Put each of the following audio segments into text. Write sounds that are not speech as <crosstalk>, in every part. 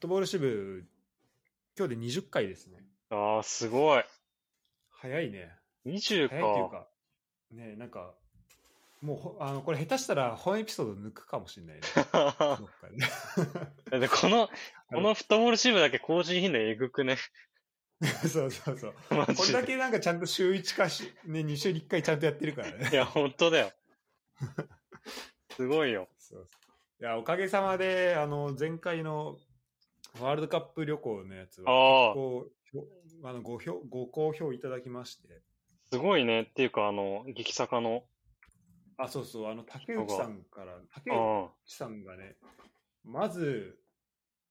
トボール支部、今日で20回ですね。ああ、すごい。早いね。20早いっていうか。か、ね、なんか、もうほ、あの、これ下手したら本エピソード抜くかもしれないね。<laughs> どっ <laughs> この、このフットボール支部だけ更新頻度えぐくね？<laughs> そうそうそう。マこれだ。けなんかちゃんと週1かし、ね、2週に1回ちゃんとやってるからねい。や、本当だよ。すごいよ。そうそういや、おかげさまで、あの、前回のワールドカップ旅行のやつは、ああ、こうあのご評ご好評いただきまして、すごいね。っていうか、あの、激坂の。あ、そうそう、あの、竹内さんから、竹あ内さんがね、まず、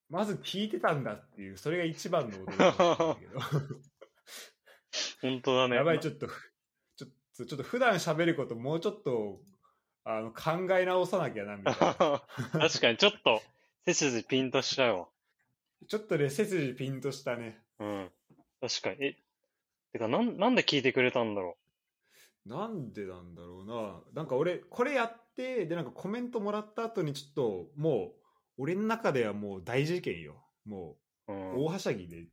まず聞いてたんだっていう、それが一番の驚きだったけど、<laughs> 本当だね。やばい、ちょっと、ちょっと、ちょっと普段喋ること、もうちょっと、あの、考え直さなきゃな、みたいな。<laughs> 確かに、ちょっと、背筋ピンとしちゃうわ。ちょっとね、背筋ピンとしたね。うん。確かに。え、てか、なん、なんで聞いてくれたんだろなんでなんだろうな。なんか俺、これやって、で、なんかコメントもらった後にちょっと、もう、俺の中ではもう大事件よ。もう。うう、ん。大はしゃぎで。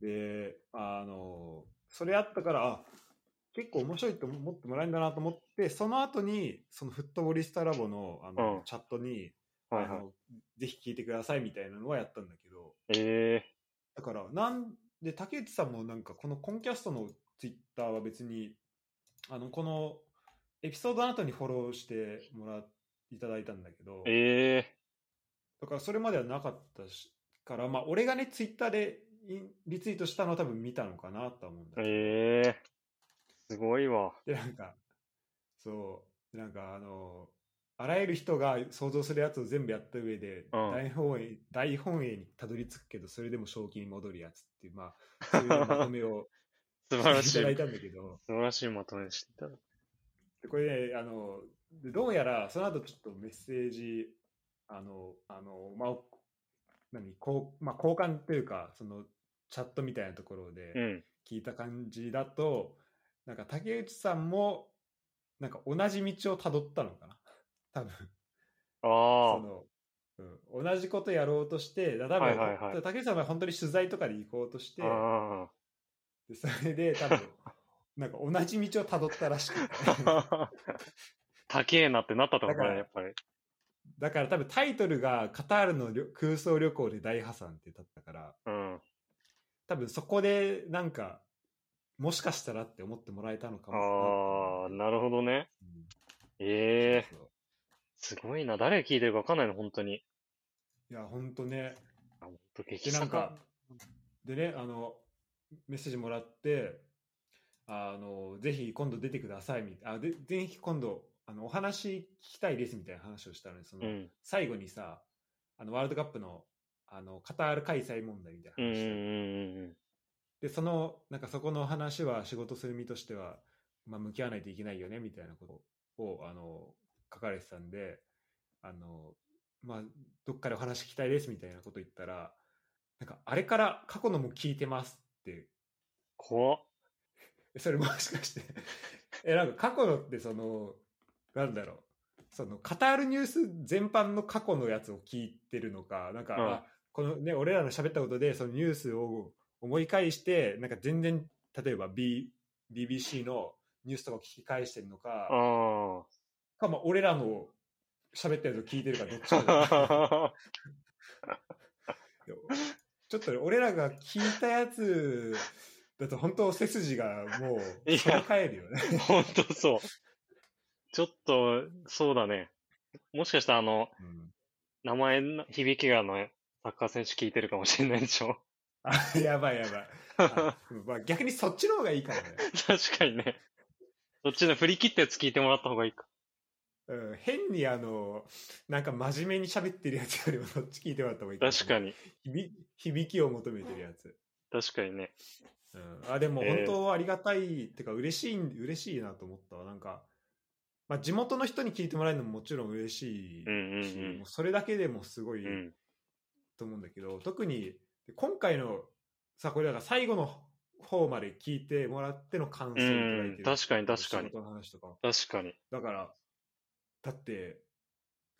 で、あの、それあったから、あ、結構面白いと思ってもらえるんだなと思って、その後に、そのフットボリスタラボのあの、うんチャットに、はいはい。ぜひ聞いてくださいみたいなのはやったんだけど、ええだから、なんで、竹内さんもなんか、このコンキャストのツイッターは別に、あの、このエピソードの後にフォローしてもらいただいたんだけど、ええだからそれまではなかったし、から、まあ、俺がね、ツイッターでリツイートしたのは多分見たのかなとは思うんだけど、ええすごいわ。で、なんか、そう、なんかあの、あらゆる人が想像するやつを全部やった上で、大本営、大本営にたどり着くけど、それでも正気に戻るやつっていう、まあ、そういうまとめを <laughs> 素晴らしい。いただい素たんだけど、晴らしいまとめでしていたこれね、あの、でどうやら、その後ちょっとメッセージ、あの、あの、まあ、何、こう、まあ、交換というか、その、チャットみたいなところでん。聞いた感じだと、なんか竹内さんも、なんか同じ道をたどったのかな多分。<laughs> あその、うん、同じことやろうとして、だ多分、はいはいはい竹内さんは本当に取材とかで行こうとしてあ。、あでそれで多分、なんか同じ道をたどったらしくて。あ。<laughs> 高えなってなったとだからね、やっぱり。だから多分タイトルがカタールの旅空想旅行で大破産ってだったから、うん。多分そこでなんか、もしかしたらって思ってもらえたのかあもあ、なるほどね。うんええそうそうすごいな。誰が聞いてるかわかんないの、本当に。いや、ほんとね。あ、本当激で、なん坂か。、でね、あの、メッセージもらって、あの、ぜひ今度出てくださいみたいな、あでぜひ今度、あの、お話聞きたいですみたいな話をしたのに、その、うん。最後にさ、あの、ワールドカップの、あの、カタール開催問題みたいな話。で、その、なんかそこの話は仕事する身としては、まあ、向き合わないといけないよね、みたいなことを、あの、書かれてたんで、あの、まあ、どっかでお話聞きたいです、みたいなこと言ったら、なんか、あれから過去のも聞いてますって、怖っ。えそれもしかして、<laughs> え、なんか過去のってその、なんだろう、その、カタールニュース全般の過去のやつを聞いてるのか、なんか、うん。あこのね、俺らの喋ったことで、そのニュースを思い返して、なんか全然、例えば B、BBC のニュースとかを聞き返してるのか、あか、まあ、俺らの喋ったやつを聞いてるかどっちか。ちょっとね俺らが聞いたやつだと本当背筋がもう、いや反り返るよね。本当そう。ちょっと、そうだね。もしかしたら、あの、うん名前の響きがあの、サッカー選手聞いてるかもしれないでしょ。あ、やばいやばい。あうんまあ、逆にそっちの方がいいかもね。<laughs> 確かにね。そっちの振り切ったやつ聞いてもらった方がいいか。うん、変にあの、なんか真面目に喋ってるやつよりもそっち聞いてもらった方がいいも確かに。響響きを求めてるやつ。確かにね。うん、あでもえー本当ありがたい、ってか嬉しい嬉しいなと思ったわなんか、まあ、地元の人に聞いてもらえるのももちろん嬉しいし、うんうんうんそれだけでもすごいうん。と思うんだけど、特に今回のさこれだから最後の方まで聞いてもらっての感想をいただいてるうん確かに確かに仕事の話とか確かに。だからだって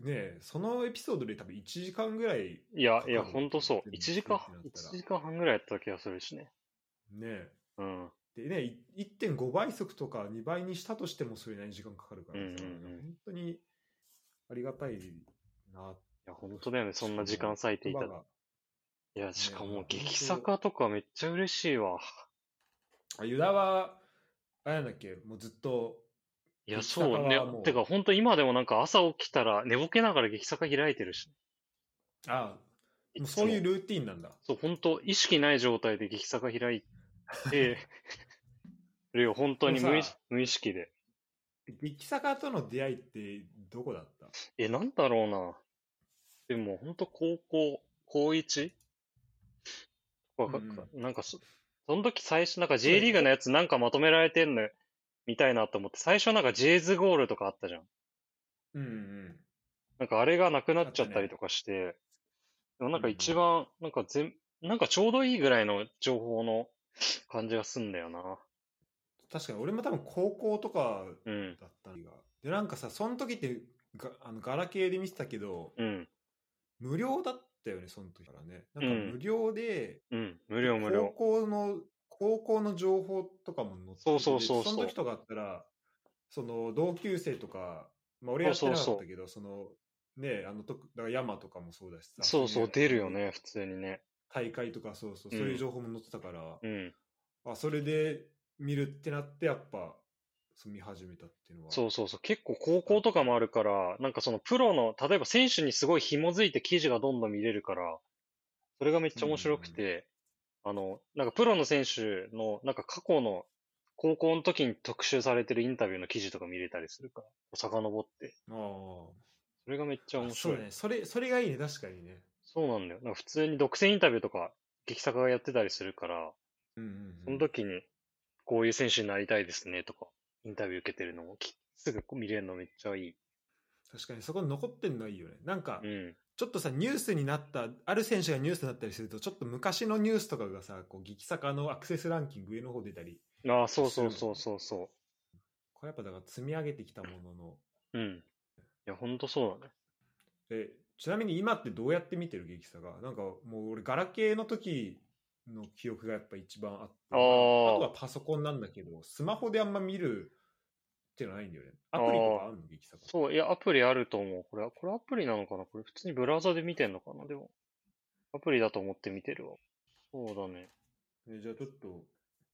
ねそのエピソードで多分1時間ぐらいいや、いや、ほんとそう。全部1時間聞くってなったら1時間半ぐらいやった気がするしね。ねうん。でねい1.5倍速とか2倍にしたとしてもそれなりに時間かかるからさ、うんうんうん本当にありがたいないや、ほんとだよね。そんな時間割いていたら。いや、しかもね、激坂とかめっちゃ嬉しいわ。あユダはあれなんだっけもうずっといや、そうね。てか、ほんと今でもなんか朝起きたら寝ぼけながら激坂開いてるし。あもうそういうルーティンなんだそう、本当意識ない状態で激坂開いてるよ、本当に無意無意識で。激坂との出会いってどこだった？え、なんだろうな。でも、本当高校、高 1? わかうんなんかそ、その時最初、なんか J リーグのやつなんかまとめられてんの、みたいなと思って、最初なんか J ズゴールとかあったじゃん。うんうんなんかあれがなくなっちゃったりとかして、でもなんか一番、なんか全、なんかちょうどいいぐらいの情報の感じがすんだよな。確かに俺も多分高校とかうん。だったんがでなんかさその時ってがあのガラケーで見てたけどうん。無料だったよねその時からねなんかうん無料で、うん。無料無料。高校の高校の情報とかも載っててそうそうそうそう。でその時とかあったらその同級生とか、まあ、俺やってなかったけどそのねあのとだから山とかもそうだしさそうそう、い出るよね、普通にね。大会とかそうそううん。そういう情報も載ってたから、うん。あそれで見るってなってやっぱ見始めたっていうのは。そうそうそう。結構高校とかもあるから、なんかそのプロの、例えば選手にすごい紐づいて記事がどんどん見れるから、それがめっちゃ面白くて、あの、なんかプロの選手の、なんか過去の高校の時に特集されてるインタビューの記事とか見れたりするから、遡って。ああそれがめっちゃ面そ白い。うだねそれそれがいいね確かにねそうなんだよ。なんか普通に独占インタビューとか、劇作がやってたりするから、うんうん、うん、その時に、こういう選手になりたいですねとか、インタビュー受けてるのもきすぐ見れるのめっちゃいい。確かにそこに残ってんのはいいよねなんか、うん。ちょっとさニュースになったある選手がニュースになったりするとちょっと昔のニュースとかがさこう激坂のアクセスランキング上の方出たりああ、そうそうそうそうそこれやっぱだから積み上げてきたもののう。うん。いや、ほんとそうだね。えちなみに今ってどうやって見てる激坂？なんかもう俺ガラケーの時の記憶がやっぱ一番あってあとはパソコンなんだけどスマホであんま見るってないんだよね。アプリとかあるの？激坂そう、いや、アプリあると思う。これ、これアプリなのかな？これ普通にブラウザで見てんのかな？でも。アプリだと思って見てるわ。そうだね。えじゃあちょっと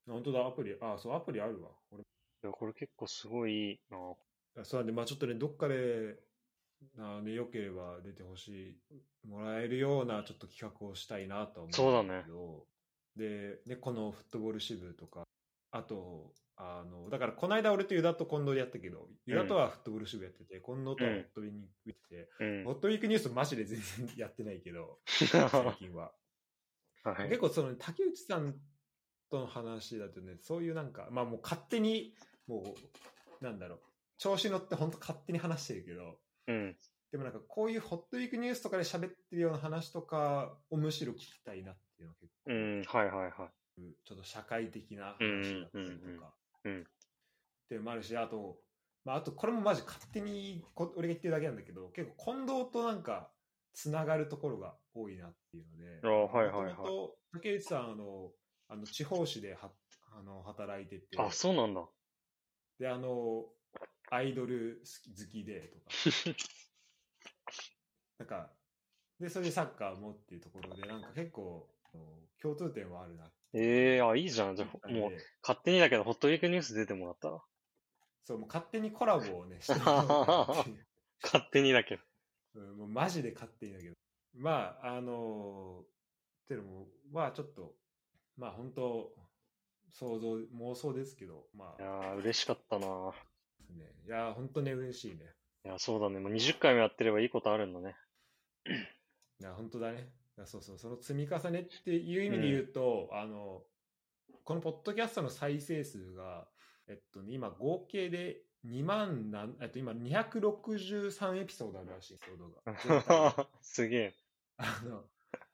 本当だアプリ。あそうアプリあるわ。俺。いや、これ結構すごいな。あそうなんで、まあちょっとね、どっかで、あね、よければ出てほしい、もらえるようなちょっと企画をしたいなとは思うんだけど、で、ね、このフットボール支部とか、あと、あの、だからこの間俺とユダと近藤でやったけど、ユダとはフットボール支部やってて、近藤とはホットウィークニュースやってて、うん。ホットウィークニュースマジで全然やってないけど、<laughs> 最近は。はい。結構その竹内さんとの話だとねそういうなんかまあもう勝手にもうなんだろう。調子乗って本当勝手に話してるけどうん。でもなんかこういうホットウィークニュースとかで喋ってるような話とかをむしろ聞きたいなっていうのは結構、うん、はいはいはちょっと社会的な話だったりとか、うんっていうのもあるしあとまああとこれもマジ勝手にこ俺が言ってるだけなんだけど結構近藤となんかつながるところが多いなっていうのであはいはいはい元々竹内さんあのあの地方紙ではあの働いててい。あ、そうなんだ。であのアイドル好きでとか <laughs> なんかでそれでサッカーもっていうところでなんか結構共通点はあるなええあ、いいじゃん。じゃもう、勝手にだけど、ホットウィークニュース出てもらったら。そうもう勝手にコラボをね <laughs> してもらおうかなっていう勝手にだけど。うんもうマジで勝手にだけど。まあ、あのっていうのも、まあちょっと、まあ本当、想像、妄想ですけど、まあ、いやー、嬉しかったなね、いや、本当ね、嬉しいね。いや、そうだね。もう20回もやってればいいことあるんだね。いや、本当だね。そうそう、その積み重ねっていう意味で言うと、あの、このポッドキャストの再生数が、えっとね、今合計で2万なん、えっと今263エピソードあるらしい、エピソードが。<laughs> すげえ。あの、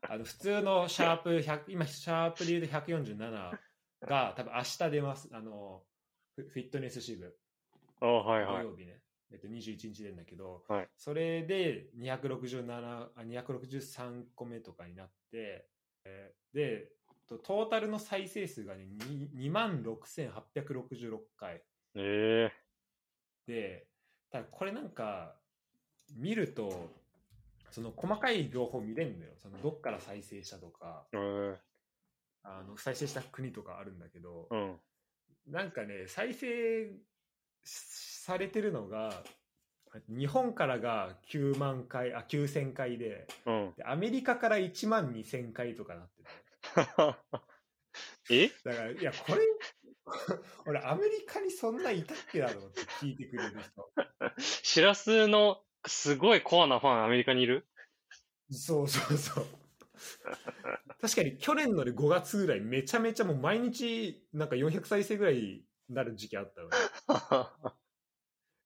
あの普通のシャープ100、今、シャープで言うと147が、多分明日出ます。あの、フフィットネス支部。あはいはい。土曜日ね。えっと、21日出るんだけど、はいそれで267あ263個目とかになって、えーで、とトータルの再生数がね、2万6866回えで、ただこれなんか、見ると、その細かい情報見れるのよ。そのどっから再生したとか、えー、あの再生した国とかあるんだけど、うん。なんかね、再生されてるのが、日本からが9万回、あ、9000回で、うん。でアメリカから1万2000回とかなってる。<laughs> え？だから、いや、これ、<laughs> 俺、アメリカにそんないたっけなと思って聞いてくれる人。しらすのすごいコアなファンアメリカにいる？そうそうそう。確かに去年のね5月ぐらいめちゃめちゃもう毎日なんか400再生ぐらいになる時期あったのね。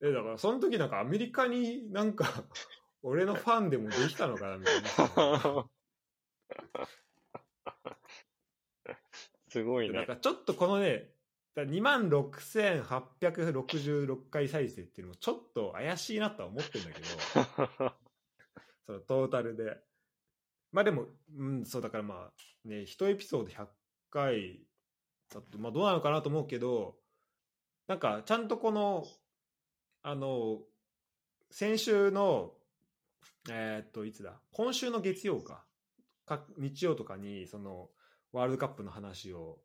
えだからその時なんかアメリカになんか <laughs> 俺のファンでもできたのかなみたいな。<laughs> すごいね。なんかちょっとこのね、2万6866回再生っていうのもちょっと怪しいなとは思ってるんだけど、<laughs> そのトータルで。まあでも、うん、そうだからまあね、1エピソード100回だと、まあどうなのかなと思うけど、なんかちゃんとこの、あの、先週の、えーっと、いつだ、今週の月曜か、か日曜とかに、その、ワールドカップの話を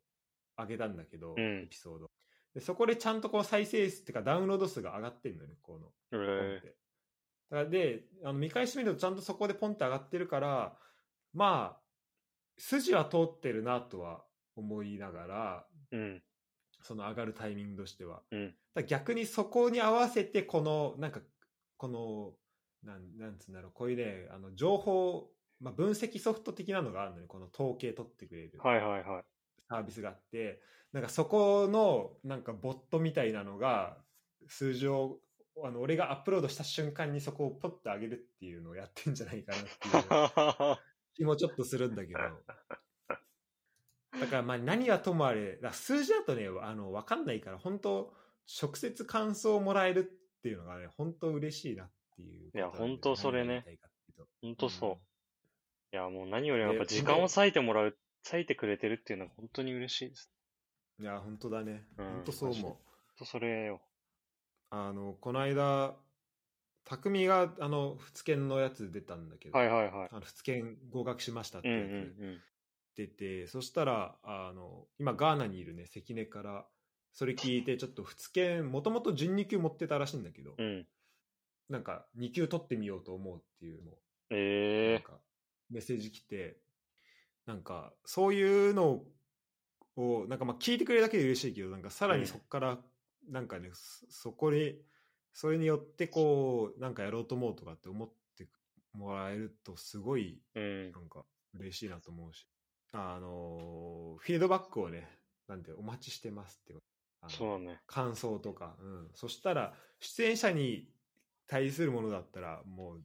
上げたんだけど、うんエピソード。でそこでちゃんとこう再生数っていうかダウンロード数が上がってるのよね、この。えてだからであの見返してみるとちゃんとそこでポンって上がってるからまあ筋は通ってるなとは思いながらー、うん。その上がるタイミングとしては、うん。ただ逆にそこに合わせてこのなんかこのなんなんつうんだろうこういうねあの情報、まあ、分析ソフト的なのがあるのね。この統計取ってくれるはいはいはい。サービスがあって。なんかそこのなんかボットみたいなのが数字をあの俺がアップロードした瞬間にそこをポッと上げるっていうのをやってんじゃないかなっていう気もちょっとするんだけどだからまあ何はともあれ数字だとねあの分かんないから本当直接感想をもらえるっていうのがね本当嬉しいなっていうことなんだよいや本当それね。何が言いたいかっていうと。ほんとそう。うん。いや、もう何よりもやっぱで時間を割いてもらう、割いてくれてるっていうのは本当に嬉しいです。いや本当だね。うん本当そう思う、ほんとそれよ。あのこの間匠があの仏研のやつ出たんだけど、はいはいはい。あの仏研合格しましたってうんうやんて、そしたらあの今ガーナにいるね関根からそれ聞いてちょっと仏研もともと準2級持ってたらしいんだけど、うん。うん。なんか2級取ってみようと思うっていうのをええなんかメッセージ来てなんかそういうのをなんかまあ聞いてくれるだけで嬉しいけどなんかさらにそこからなんかね、そそこでそれによってこうなんかやろうと思うとかって思ってもらえるとすごいうんな。んか嬉しいなと思うしあのフィードバックをねなんてお待ちしてますってあのそうだね。感想とか、うん、そしたら出演者に対するものだったらもう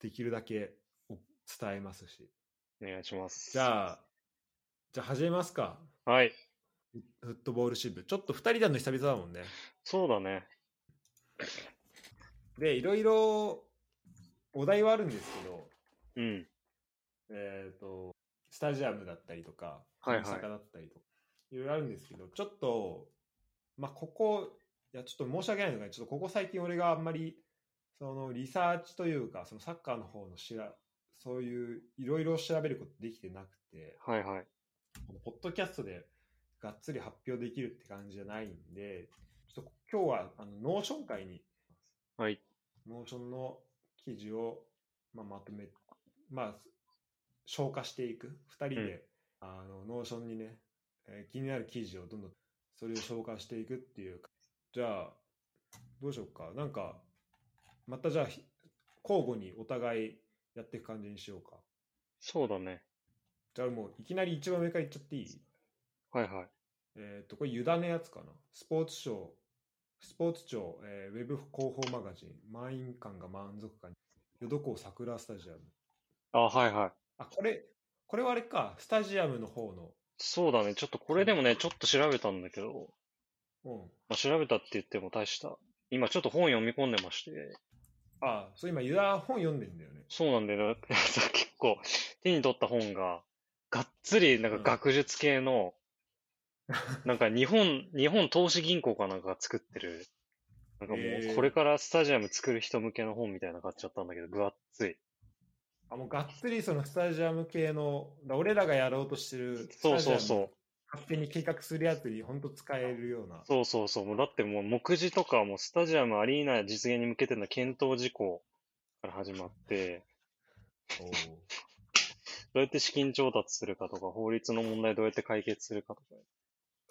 できるだけお伝えますしお願いします。じゃあじゃあ始めますかはい。フフットボール支部ちょっと2人での久々だもんねそうだね。でいろいろお題はあるんですけどうん。えっ、とスタジアムだったりとかはいはい大阪だったりとかいろいろあるんですけどちょっとまあここいやちょっと申し訳ないのがちょっとここ最近俺があんまりそのリサーチというかそのサッカーの方のしらそういういろいろ調べることできてなくてはいはい。ポッドキャストでがっつり発表できるって感じじゃないんでちょっと今日はあの Notion 会にはい。 Notion の記事を、まあ、まとめ、まあ、消化していく。二人で、うんあの、 Notion にね、えー気になる記事をどんどん、それを消化していくっていう。じゃあ、どうしようか。なんか、またじゃあ、ひ交互にお互いやっていく感じにしようか。そうだね。じゃあもう、いきなり一番上からいっちゃっていい？はいはい。えっ、と、これ、ユダのやつかな。スポーツ賞、スポーツ庁、えーウェブ広報マガジン、満員感が満足感、ヨドコウ桜スタジアム。あ、はいはい。あ、これ、これはあれか、スタジアムの方の、そうだね。ちょっとこれでもね、ちょっと調べたんだけど、うん。まあ、調べたって言っても大した今ちょっと本読み込んでまして、ああ、そう今、ユダ本読んでんだよね。そうなんだよ。<laughs> 結構手に取った本が、がっつりなんか学術系の、なんか日本、日本投資銀行かなんかが作ってる、なんかもうこれからスタジアム作る人向けの本みたいなの買っちゃったんだけど、分厚い。あ、もうがっつりそのスタジアム系の、だ俺らがやろうとしてるスそうそうそう。勝手に計画するやつに本当使えるような。そうそうそう。もうだってもう目次とかもうスタジアムアリーナ実現に向けての検討事項から始まって、<laughs> どうやって資金調達するかとか、法律の問題どうやって解決するかとか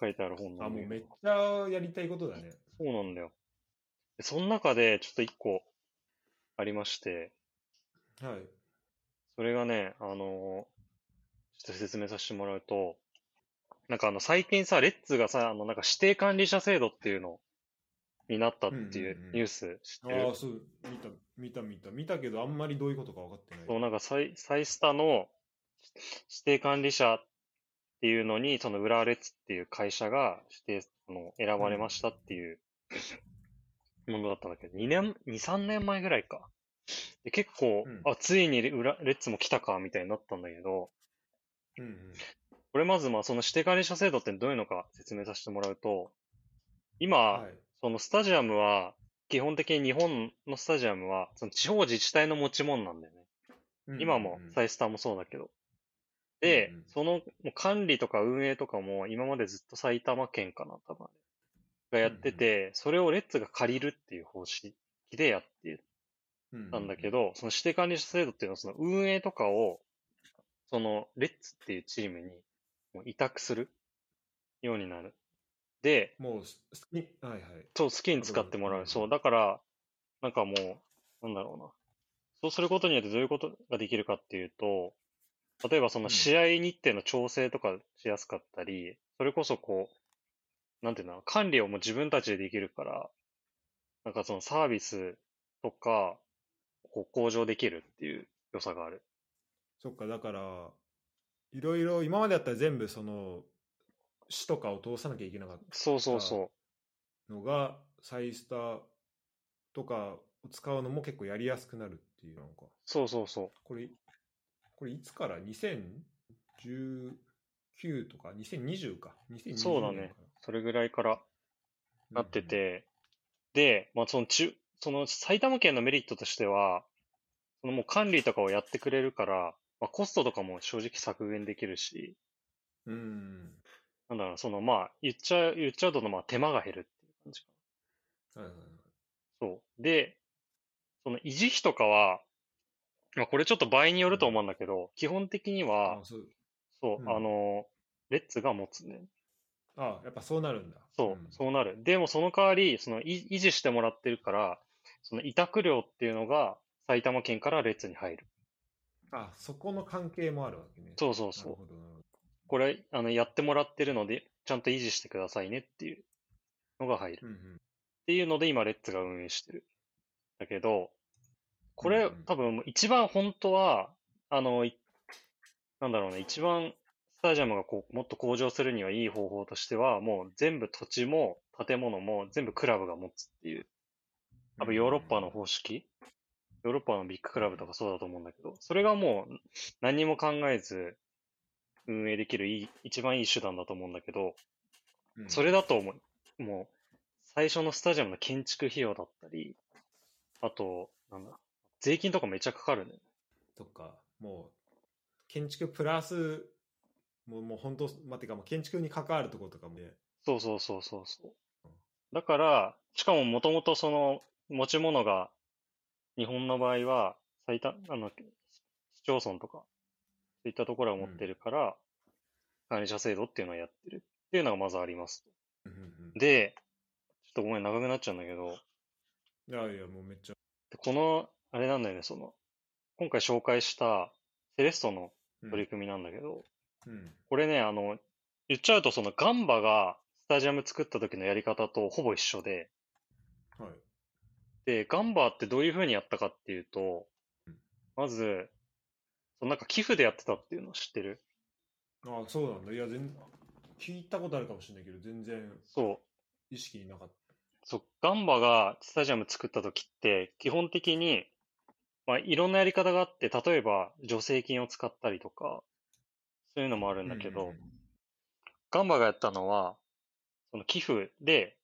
書いてある本なあ、んだけどもうめっちゃやりたいことだね。そうなんだよ。でその中でちょっと一個ありまして、はい。それがね、あのちょっと説明させてもらうと、なんかあの最近さ、レッツがさ、あのなんか指定管理者制度っていうのになったっていううんうんうんニュース知ってる、ああ、そう、見た、見た、見た。見たけど、あんまりどういうことか分かってない。そう、なんかサイ、サイスタの指定管理者っていうのに、その浦和レッツっていう会社が指定、あの、選ばれましたっていうものだったんだけど、2年、2、3年前ぐらいか。で結構、うんあ、ついにレッツも来たか、みたいになったんだけど、うんうん。これまずまあその指定管理者制度ってどういうのか説明させてもらうと、今、はい。そのスタジアムは、基本的に日本のスタジアムは、その地方自治体の持ち物なんだよね。今もサイスターもそうだけど。で、うんうんそのもう管理とか運営とかも今までずっと埼玉県かな、多分。がやってて、それをレッツが借りるっていう方式でやってたんだけど、ど、その指定管理者制度っていうのはその運営とかを、そのレッツっていうチームにもう委託するようになる。で、もうす、好き、はいはい。そう、好きに使ってもらうんう。そう、だから、なんかもう、なんだろうな。そうすることによってどういうことができるかっていうと、例えばその試合日程の調整とかしやすかったり、それこそこう、なんていうの、管理をもう自分たちでできるから、なんかそのサービスとか、こう向上できるっていう良さがある。そっか、だから、いろいろ、今までだったら全部その、市とかを通さなきゃいけなかっそうそうそたのが、サイスターとかを使うのも結構やりやすくなるっていうのか。う。そうそうそう。これ、これいつから ?2019 とか？2020か？2020そうだねそれぐらいからななって。て、で、まあ、その中、その埼玉県のメリットとしては、そのもう管理とかをやってくれるから、まあ、コストとかも正直削減できるし、うん。うん。なんだろうな、そのまあ、言っちゃう、言っちゃうとまあ手間が減るっていう感じかはいはいはい。な。そう。で、その維持費とかは、まあこれちょっと倍によると思うんだけど、基本的にはあ、そう。そう、うんあの、レッツが持つね。あやっぱそうなるんだ。そう、んそうなる。でもその代わり、そのい維持してもらってるから、その委託料っていうのが埼玉県からレッツに入る。あ、そこの関係もあるわけね。そうそうそう。これ、あの、やってもらってるので、ちゃんと維持してくださいねっていうのが入る。ど。うんうん。っていうので今、レッツが運営してる。だけど、これ、うんうん多分一番本当は、あの、いなんだろうね、一番スタジアムがこうもっと向上するにはいい方法としては、もう全部土地も建物も全部クラブが持つっていう、多分ヨーロッパの方式、ヨーロッパのビッグクラブとかそうだと思うんだけど、それがもう何も考えず運営できるいい一番いい手段だと思うんだけど、うん。それだと思う、もう、最初のスタジアムの建築費用だったり、あと、なんだ、税金とかめっちゃかかるね。とか、もう、建築プラス、もう、もう本当、まあ、てか、もう建築に関わるところとかもね、そうそうそうそうそう。だから、しかももともとその持ち物が、日本の場合は、最多、あの、市町村とか、そういったところが持ってるから、管理者制度っていうのをやってるっていうのがまずあります。うんうんで、ちょっとごめん、長くなっちゃうんだけど、うん。いやいや、もうめっちゃ。でこの、あれなんだよね、その、今回紹介したセレストのうん取り組みなんだけど、うん。これね、あの、言っちゃうと、そのガンバがスタジアム作った時のやり方とほぼ一緒で、はい。で、ガンバってどういう風にやったかっていうとうん、まず、そのなんか寄付でやってたっていうの知ってる？あそうなんだ。いや、全聞いたことあるかもしれないけど、全然そう。意識になかっそう、ガンバがスタジアム作った時って、基本的に、まあ、いろんなやり方があって、例えば助成金を使ったりとか、そういうのもあるんだけど、うんガンバがやったのは、その寄付で、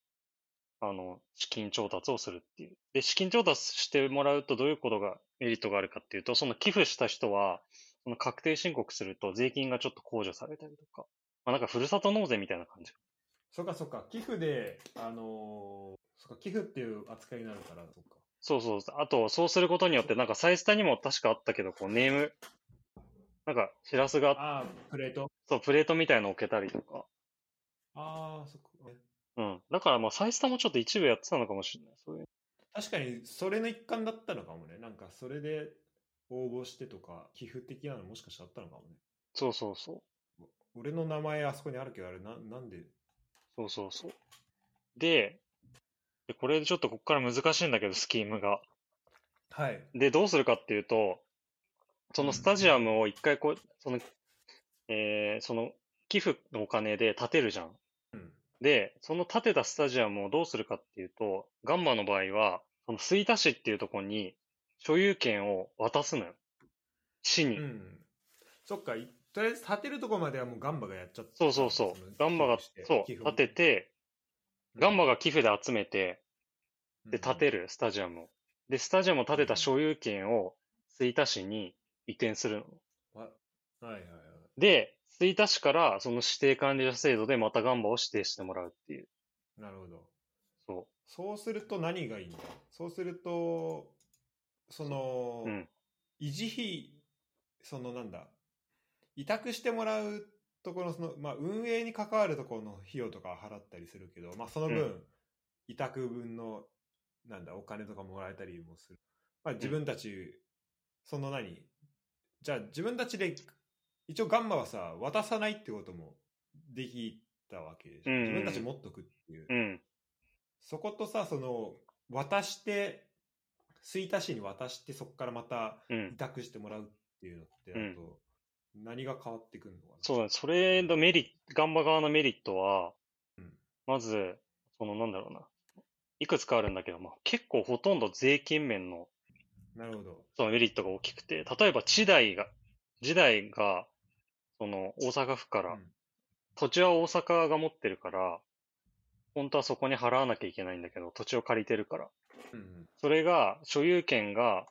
あの、資金調達をするっていう。で、資金調達してもらうとどういうことが、メリットがあるかっていうと、その寄付した人は、その確定申告すると税金がちょっと控除されたりとか、まあなんかふるさと納税みたいな感じ。そっかそっか、寄付で、あのーそっか、寄付っていう扱いになるから、そっか。そうそう。あと、そうすることによって、なんかサイスタにも確かあったけど、こうネーム、なんか、しらすが、ああ、プレート？そう、プレートみたいのを置けたりとか。ああ、そっか。うん。だからまあ、サイスタもちょっと一部やってたのかもしれない。そういう。確かに、それの一環だったのかもね。なんか、それで応募してとか、寄付的なのもしかしてあったのかもね。そうそうそう。俺の名前あそこにあるけど、あれ、ななんで？そうそうそう。で、でこれでちょっとここから難しいんだけど、スキームが。はい。で、どうするかっていうと、そのスタジアムを一回こう、その、えーその寄付のお金で建てるじゃん。うん。で、その建てたスタジアムをどうするかっていうと、ガンバの場合は、その吹田市っていうところに所有権を渡すのよ。市に。うん。そっか、いとりあえず建てるとこまではもうガンバがやっちゃった。そうそうそう。ガンバが、そう、建てて、て、ガンバが寄付で集めて、で、うん建てる、スタジアムを。で、スタジアムを建てた所有権を吹田市に移転するの。わはいはいはい。で、吹田市からその指定管理者制度でまたガンバを指定してもらうっていう。なるほど。そそうすると何がいいんだそうすると、その、う。うん。維持費、そのなんだ、委託してもらうところの、その、まあ、運営に関わるところの費用とかは払ったりするけど、まあ、その分、うん委託分の、なんだ、お金とかもらえたりもする。まあ、自分たち、その何？じゃあ自分たちで、一応ガンマはさ、渡さないってこともできたわけでしょ。うんうん自分たち持っとくっていう。うん。そことさ、その、渡して、吹田市に渡して、そこからまた委うん。託してもらうっていうのって、あと、何が変わってくるのかな？そうだね。それのメリット、ガンバ側のメリットは、うんまず、そのなんだろうな。いくつかあるんだけど、まあ、結構ほとんど税金面のなるほど。そのメリットが大きくて、例えば地代が、時代が、その大阪府から、うん土地は大阪が持ってるから、本当はそこに払わなきゃいけないんだけど、土地を借りてるから。うんうんそれが、所有権が、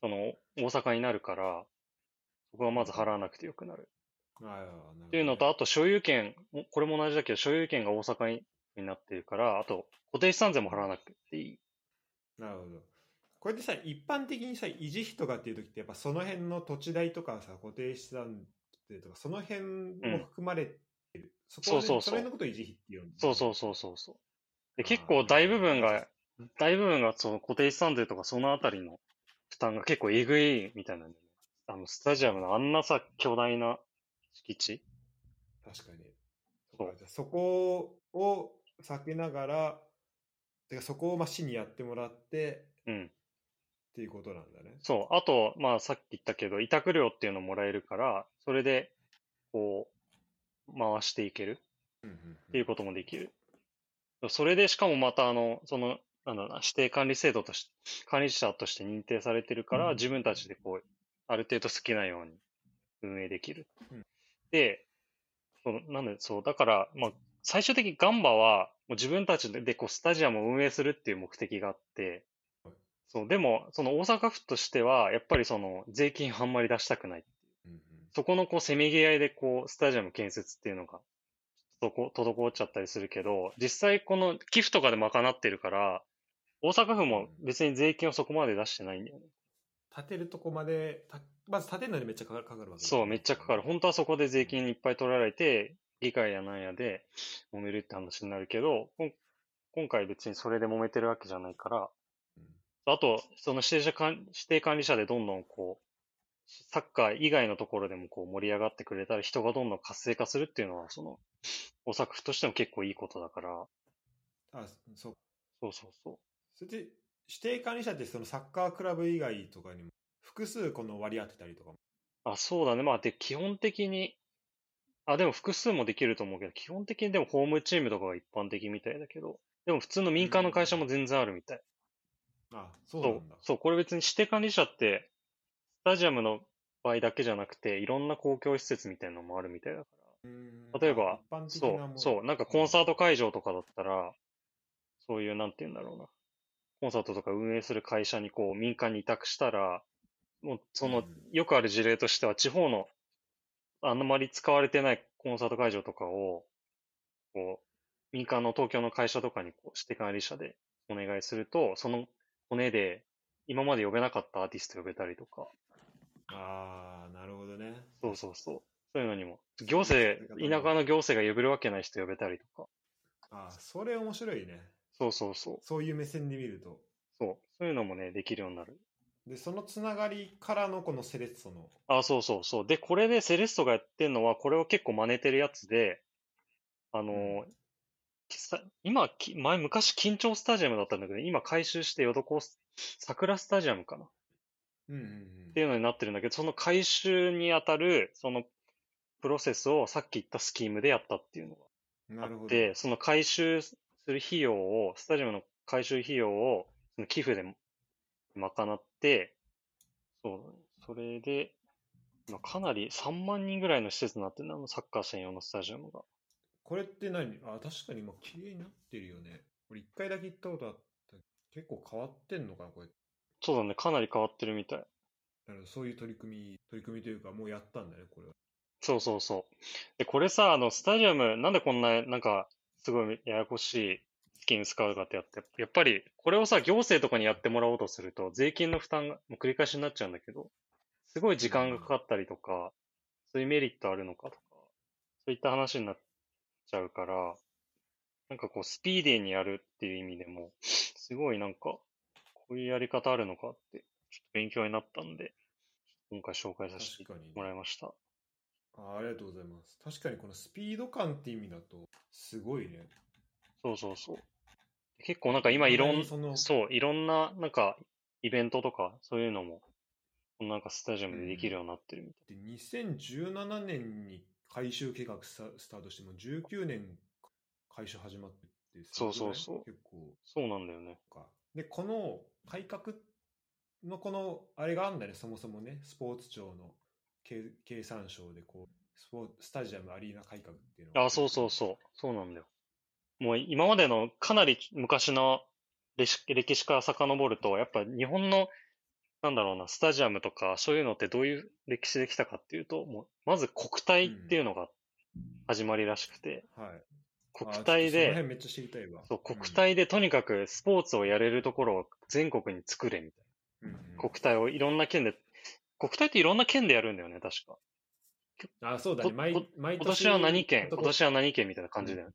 その、大阪になるから、そこはまず払わなくてよくなる。っていうのと、あと所有権、もこれも同じだけど、所有権が大阪にになってるから、あと、固定資産税も払わなくていい。なるほど。これでさ、一般的にさ、維持費とかっていう時って、やっぱその辺の土地代とかさ、固定資産税とか、その辺も含まれてる。そこそうそうそうそれのことを維持費って言うんだそうそうそうそうそう。で、結構大部分が、大部分がその固定資産税とかそのあたりの負担が結構えぐいみたいなね。あの、スタジアムのあんなさ、巨大な敷地確かに。そうそこを避けながら、てかそこをまあ市にやってもらってうん。っていうことなんだね。そう。あと、まあさっき言ったけど、委託料っていうのもらえるから、それで、こう、回していけるっていうこともできる。それでしかもまたあの、その、なんだろうな、指定管理制度として、管理者として認定されてるから、うん自分たちでこう、ある程度好きなように運営できる。うんで、そのなんで、そう、だから、まあ、最終的にガンバは、もう自分たちででこうスタジアムを運営するっていう目的があってはい、そう、でも、その大阪府としては、やっぱりその、税金あんまり出したくない。うんうんそこのこう、せめぎ合いでこう、スタジアム建設っていうのが、とこ滞っちゃったりするけど、実際この寄付とかで賄ってるから、大阪府も別に税金をそこまで出してないんだよね。建てるとこまで、たまず建てるのにめっちゃかかるかかるわけそう、めっちゃかかる。本当はそこで税金いっぱい取られて、議会やなんやで揉めるって話になるけど、今回別にそれで揉めてるわけじゃないから、うんあと、その指定者管指定管理者でどんどんこう、サッカー以外のところでもこう盛り上がってくれたら人がどんどん活性化するっていうのは、その、大阪府としても結構いいことだから、あ、そう。そうそうそう。それで、指定管理者ってそのサッカークラブ以外とかにも、複数この割り当てたりとかも。あ、そうだね。まあ、で、基本的に、あ、でも複数もできると思うけど、基本的にでもホームチームとかが一般的みたいだけど、でも普通の民間の会社も全然あるみたい。あ、そうそなんそう、これ別に指定管理者って、スタジアムの場合だけじゃなくて、いろんな公共施設みたいなのもあるみたいだかうん。ら。例えばそう、そう、なんかコンサート会場とかだったら、そういう、なんて言うんだろうな。コンサートとか運営する会社にこう、民間に委託したら、もう、そのうん、よくある事例としては、地方の、あんまり使われてないコンサート会場とかを、こう、民間の東京の会社とかにこう指定管理者でお願いすると、その骨で、今まで呼べなかったアーティスト呼べたりとか、ああ、なるほどね。そうそうそう。そういうのにも、行政、田舎の行政が呼べるわけない人呼べたりとか、ああ、それ面白いね。そうそうそう。そういう目線で見ると。そう。そういうのもね、できるようになる。で、そのつながりからのこのセレッソの。あ、そうそうそう。で、これでセレッソがやってるのは、これを結構真似てるやつで、あの今、き前、昔、緊張スタジアムだったんだけど、今改修して、ヨドコス、桜スタジアムかな？っうんうんていうのになってるんだけど、その改修にあたる、その、プロセスをさっき言ったスキームでやったっていうのうん。なるほど。があって、その改修する費用を、スタジアムの改修費用を、その寄付で賄って、そう、それで、今かなり3万人ぐらいの施設になってるな、あのサッカー専用のスタジアムが。これって何？あ、確かに今綺麗になってるよね。俺一回だけ行ったことあった。結構変わってんのかな、これ。そうだね、かなり変わってるみたい。なるほどそういう取り組み、取り組みというか、もうやったんだね、これは。そうそうそう。で、これさ、あの、スタジアム、なんでこんな、なんか、すごいややこしいスキーム使うかってやって、やっぱり、これをさ、行政とかにやってもらおうとすると、税金の負担が、もう繰り返しになっちゃうんだけど、すごい時間がかかったりとか、そういうメリットあるのかとか、そういった話になっちゃうから、なんかこう、スピーディーにやるっていう意味でも、すごいなんか、こういうやり方あるのかって、ちょっと勉強になったんで、今回紹介させてもらいました。あありがとうございます。確かにこのスピード感って意味だと、すごいね。そうそうそう。結構なんか今いろん、そのそう、いろんななんかイベントとかそういうのも、なんかスタジアムでできるようになってるみたい。で、2017年に改修計画スタスタートしても、19年改修始まってって、そうそうそう結構そうなんだよね。か。で、この改革のこの、あれがあるんだね、そもそもね、スポーツ庁の経経産省でこうスポースタジアムアリーナ改革っていうのがあ、そうそうそう。そうなんだよ。もう今までのかなり昔の歴史から遡ると、やっぱ日本の、なんだろうな、スタジアムとか、そういうのってどういう歴史できたかっていうと、もう、まず国体っていうのが始まりらしくて、はい。国体で、そめっちゃ知りたいわ。そう、国体でとにかくスポーツをやれるところを全国に作れみたいうん、うんな。国体をいろんな県で、国体っていろんな県でやるんだよね、確か。あ、そうだね。こ毎こ毎今年は何県、今年は何県みたいな感じだよね。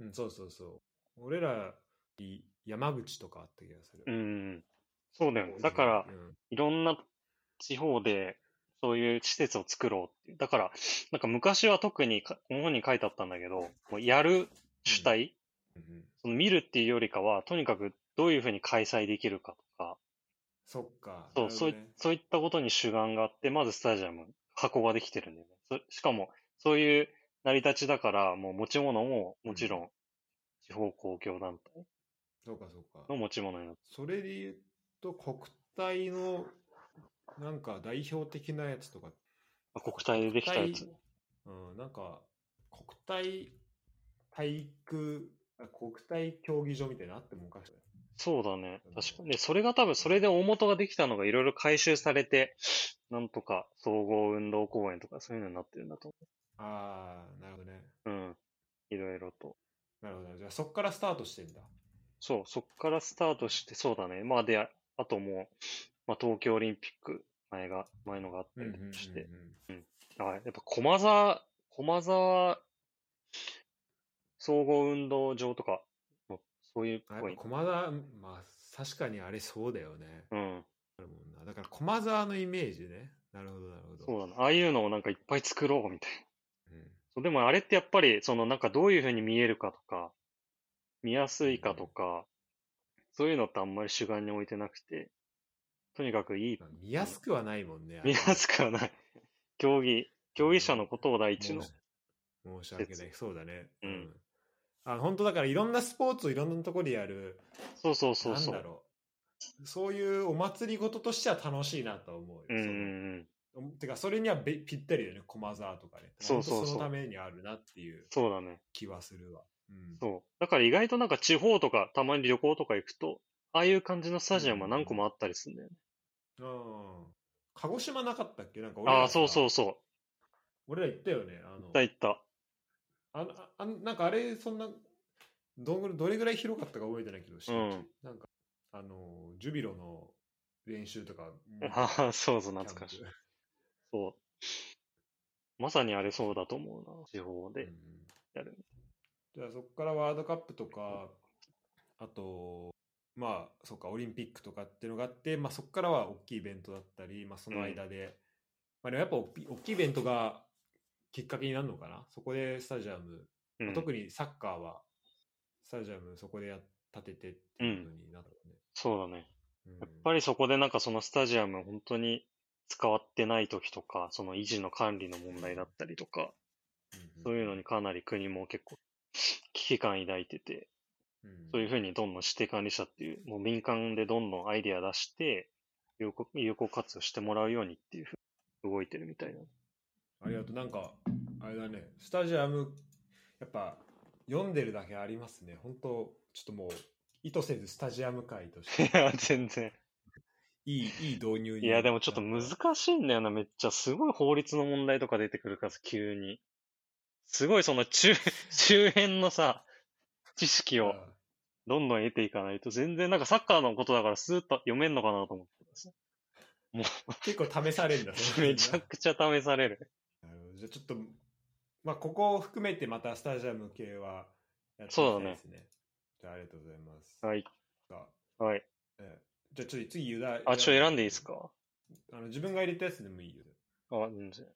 うん、そうそうそう。俺ら、い山口とかあった気がする。うん。そうだよね。だからう、んいろんな地方で、そういう施設を作ろうって。だから、なんか昔は特にか、この本に書いてあったんだけど、もうやる主体、うんうんその見るっていうよりかは、とにかくどういうふうに開催できるかとか、そっか。そう、そういそういったことに主眼があって、まずスタジアム、箱ができてるんだよね。そしかも、そういう成り立ちだから、もう持ち物ももちろん、地方公共団体そうかそうかの。持ち物になってそれで言うと、国体の、なんか代表的なやつとか、あ国体でできたやつ。うん、なんか、国体体育、あ国体競技場みたいなのあってもおかしい。そうだね。確かに。で、それが多分、それで大元ができたのがいろいろ回収されて、なんとか総合運動公園とかそういうのになってるんだとああ、なるほどね。思う。うん。いろいろと。なるほど。じゃあそっからスタートしてんだ。そう、そっからスタートして、そうだね。まあで、あともう、まあ東京オリンピック前が、前のがあったりして。あ、やっぱ駒沢、駒沢総合運動場とかも、そういう。駒沢、まあ確かにあれそうだよね。うん。あるもんな。だから駒沢のイメージね。なるほど、なるほど。そうだね。ああいうのをなんかいっぱい作ろうみたいな。うんそうでもあれってやっぱり、そのなんかどういうふうに見えるかとか、見やすいかとか、そういうのってあんまり主眼に置いてなくて、とにかくいい、まあ見やすくはないもんね。見やすくはない。競技、競技者のことを第一の。申し訳ない。そうだね。うんあ本当だからいろんなスポーツをいろんなところでやる、そうそうそうそう。なんだろう。そういうお祭りごととしては楽しいなと思うよ。うんてか、それにはべぴったりだよね、駒沢とかね。そうそうそうそのためにあるなっていうそうだね。気はするわ。うん。そう。だから意外となんか地方とか、たまに旅行とか行くと、ああいう感じのスタジアムは何個もあったりするんだよね。うん鹿児島なかったっけ？なんか俺らああ、そうそうさそ俺ら行ったよね。あ行った行った。あのあのなんかあれ、そんな、どんぐらいどれぐらい広かったか覚えてないけど、敷地うんなんか、あの、ジュビロの練習とかああ、そうそう、懐かしいキャン。そう。まさにあれそうだと思うな、地方でプうんやる。じゃあそこからワールドカップとか、あと、まあ、そっか、オリンピックとかっていうのがあって、まあそこからは大きいイベントだったり、まあその間で、まあでもやっぱ大きいイベントがきっかけになるのかな。そこでスタジアム、うん、特にサッカーは、スタジアムそこでや建ててっていうことになったね。そうだね。うん。やっぱりそこでなんかそのスタジアム本当に使わってない時とか、その維持の管理の問題だったりとか、そういうのにかなり国も結構危機感抱いてて、うんそういうふうにどんどん指定管理者っていう、もう民間でどんどんアイデア出して、有効有効活用してもらうようにっていうふうに動いてるみたいな。ありがとう。なんか、あれだね、スタジアム、やっぱ、読んでるだけありますね。本当ちょっともう、意図せずスタジアム界としいて、や、<laughs> 全然。いい、いい導入に。いや、でもちょっと難しいんだよな、めっちゃ。すごい法律の問題とか出てくるからさ、急に。すごいその中、<laughs> 周辺のさ、知識をどんどん得ていかないと、全然なんかサッカーのことだからスーッと読めんのかなと思ってさ。も結構試されるんだ、う、そのめちゃくちゃ試される。なるほどじゃあちょっと、まあ、ここを含めてまたスタジアム系はやっていきそうだねたいですね。じゃあ、ありがとうございます。はい。さはい。あえーじゃあ、ちょっと次、ユダ。あ、ちょ、選んでいいですか？あの自分が入れたやつでもいいよ。あ、全然。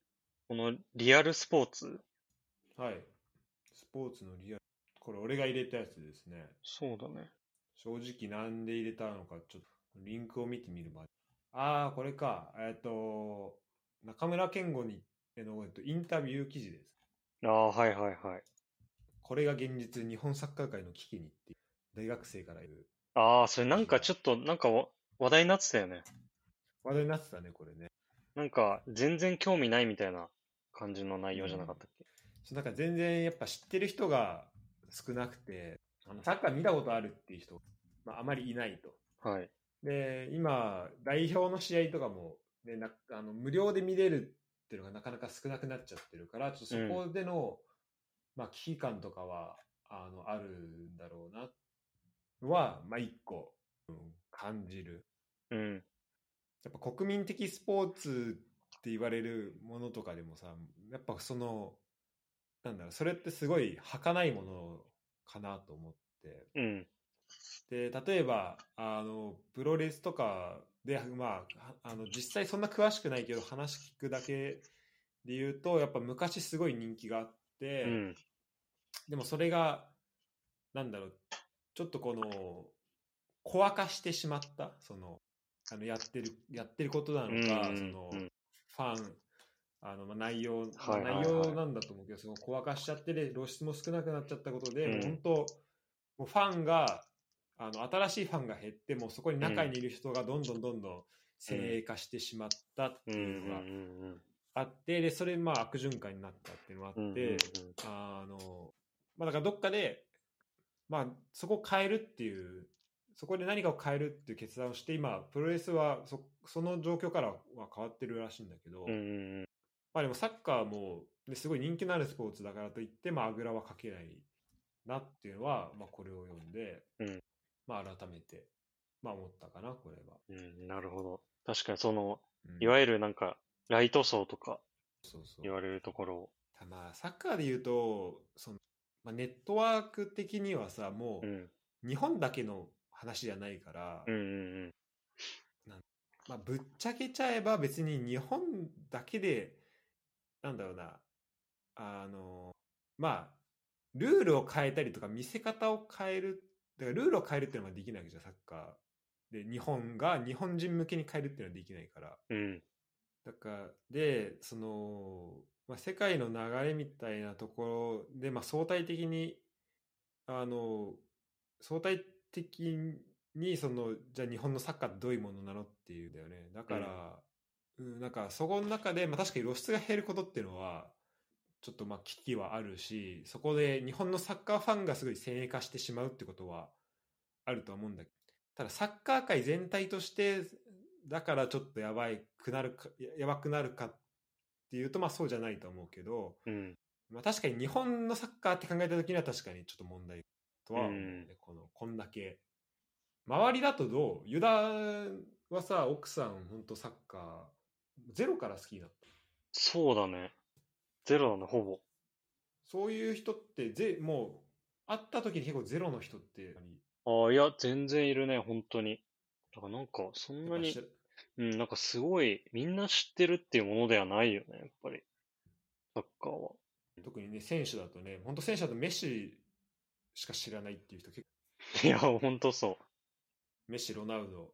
このリアルスポーツはい。スポーツのリアル。これ、俺が入れたやつですね。そうだね。正直なんで入れたのか、ちょっとリンクを見てみるまで。ああ、これか。えっ、と、中村健吾にへの、えっと、インタビュー記事です。ああ、はいはいはい。これが現実、日本サッカー界の危機にっていう、大学生から言う。ああ、それなんかちょっと、なんかわ話題になってたよね。話題になってたね、これね。なんか、全然興味ないみたいな感じの内容じゃなかったっけ、そうなんか全然やっぱ知ってる人が少なくて、あのサッカー見たことあるっていう人、まあ、あまりいないと。はい。で、今、代表の試合とかも、ね、なあの無料で見れるっていうのがなかなか少なくなっちゃってるから、ちょっとそこでの、まあ、危機感とかはあのあるんだろうな、は、まあ、一個、うん感じる。うん。やっぱ国民的スポーツって言われるものとかでもさ、やっぱその、なんだろう、それってすごい儚いものかなと思って。うん。で、例えば、あの、プロレスとかで、まあ、はあの、実際そんな詳しくないけど、話聞くだけで言うと、やっぱ昔すごい人気があって、うん。でもそれが、なんだろう、ちょっとこの、小明かしてしまった、その、あの、やってる、やってることなのか、うんその、うんファン、あの、まあ、内容、はいはいはい内容なんだと思うけど、その小明かしちゃってで、露出も少なくなっちゃったことで、うん本当、もうファンが、あの、新しいファンが減って、もうそこに中にいる人がどんどんどんどん精鋭化してしまったってうん。うん。いうのがうん。あって、で、それ、まあ、悪循環になったっていうのがあって、うん。うん。あの、まあ、だからどっかで、まあ、そこを変えるっていう、そこで何かを変えるっていう決断をして、今、プロレスはそその状況からは変わってるらしいんだけど、うん。うん。まあでもサッカーも、ね、すごい人気のあるスポーツだからといって、まあ、あぐらはかけないなっていうのは、まあ、これを読んで、うんまあ、改めて、まあ、思ったかな、これは。うん。なるほど。確かにその、うんいわゆるなんか、ライト層とかそうそう言われるところを。まあ、サッカーで言うと、そのまあ、ネットワーク的にはさ、もうん。う、日本だけの話じゃないから、うん。うん。まあ、ぶっちゃけちゃえば別に日本だけで、なんだろうな、あの、まあ、ルールを変えたりとか見せ方を変える、だからルールを変えるっていうのはできないわけじゃん、サッカー。で、日本が日本人向けに変えるっていうのはできないから。うん。だから、で、その、まあ、世界の流れみたいなところで、まあ、相対的に、あの相対的にそのじゃあ日本のサッカーってどういうものなのっていうんだよねだから、うんなんかそこの中で、まあ、確かに露出が減ることっていうのはちょっとまあ危機はあるしそこで日本のサッカーファンがすごい先鋭化してしまうってことはあるとは思うんだけどただサッカー界全体としてだからちょっとやばいくなるかややばくなるかっていうとまあそうじゃないと思うけど、うん。まあ、確かに日本のサッカーって考えた時には確かにちょっと問題とは思うね、うんこのこんだけ。周りだとどう？ユダはさ奥さん本当サッカーゼロから好きになったそうだね。ゼロだね、ほぼ。そういう人ってぜもう会った時に結構ゼロの人ってああ、いや、全然いるね、本当に。だからなんか、そんなにうん、なんかすごい、みんな知ってるっていうものではないよね、やっぱり。サッカーは。特にね選手だとね本当選手だとメッシしか知らないっていう人結構いや、本当そメッシロナウド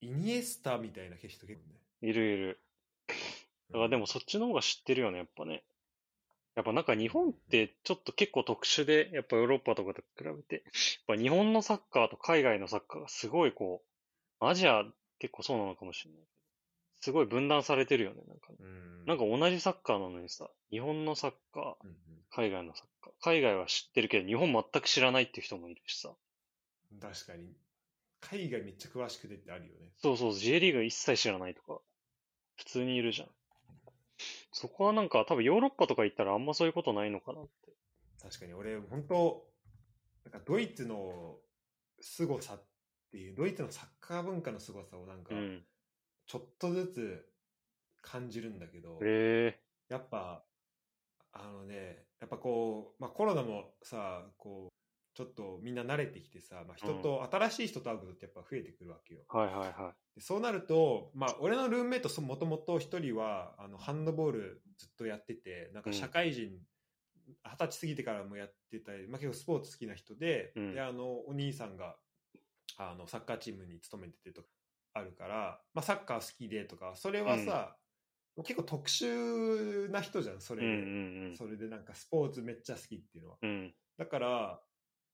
イニエスタみたいな人結構ねう。いるいる。だからでもそっちの方が知ってるよね、やっぱね。やっぱなんか日本ってちょっと結構特殊で、やっぱヨーロッパとかと比べて、やっぱ日本のサッカーと海外のサッカーがすごいこう、アジア結構そうなのかもしれないすごい分断されてるよね、なんかね。うんなんか同じサッカーなのにさ、日本のサッカー、海外のサッカー、海外は知ってるけど日本全く知らないっていう人もいるしさ。確かに海外めっちゃ詳しくてってあるよねそうそう、J リーグ一切知らないとか、普通にいるじゃん。そこはなんか多分ヨーロッパとか行ったらあんまそういうことないのかなって。確かに俺本当なんかドイツの凄さっていうドイツのサッカー文化の凄さをなんかうん。ちょっとずつ感じるんだけど、へえやっぱあのねやっぱこう、まあ、コロナもさこうちょっとみんな慣れてきてさ、まあ、人と、新しい人と会うことってやっぱ増えてくるわけよはいはいはでそうなると、まあ、俺のルームメイトもともと一人はあのハンドボールずっとやっててなんか社会人二十、歳過ぎてからもやってたり、まあ、結構スポーツ好きな人で,、うんであのお兄さんがあのサッカーチームに勤めててとかあるから、まあ、サッカー好きでとかそれはさ、結構特殊な人じゃんそい。れで、うんうんそれでなんかスポーツめっちゃ好きっていうのは。うん。うん。だから、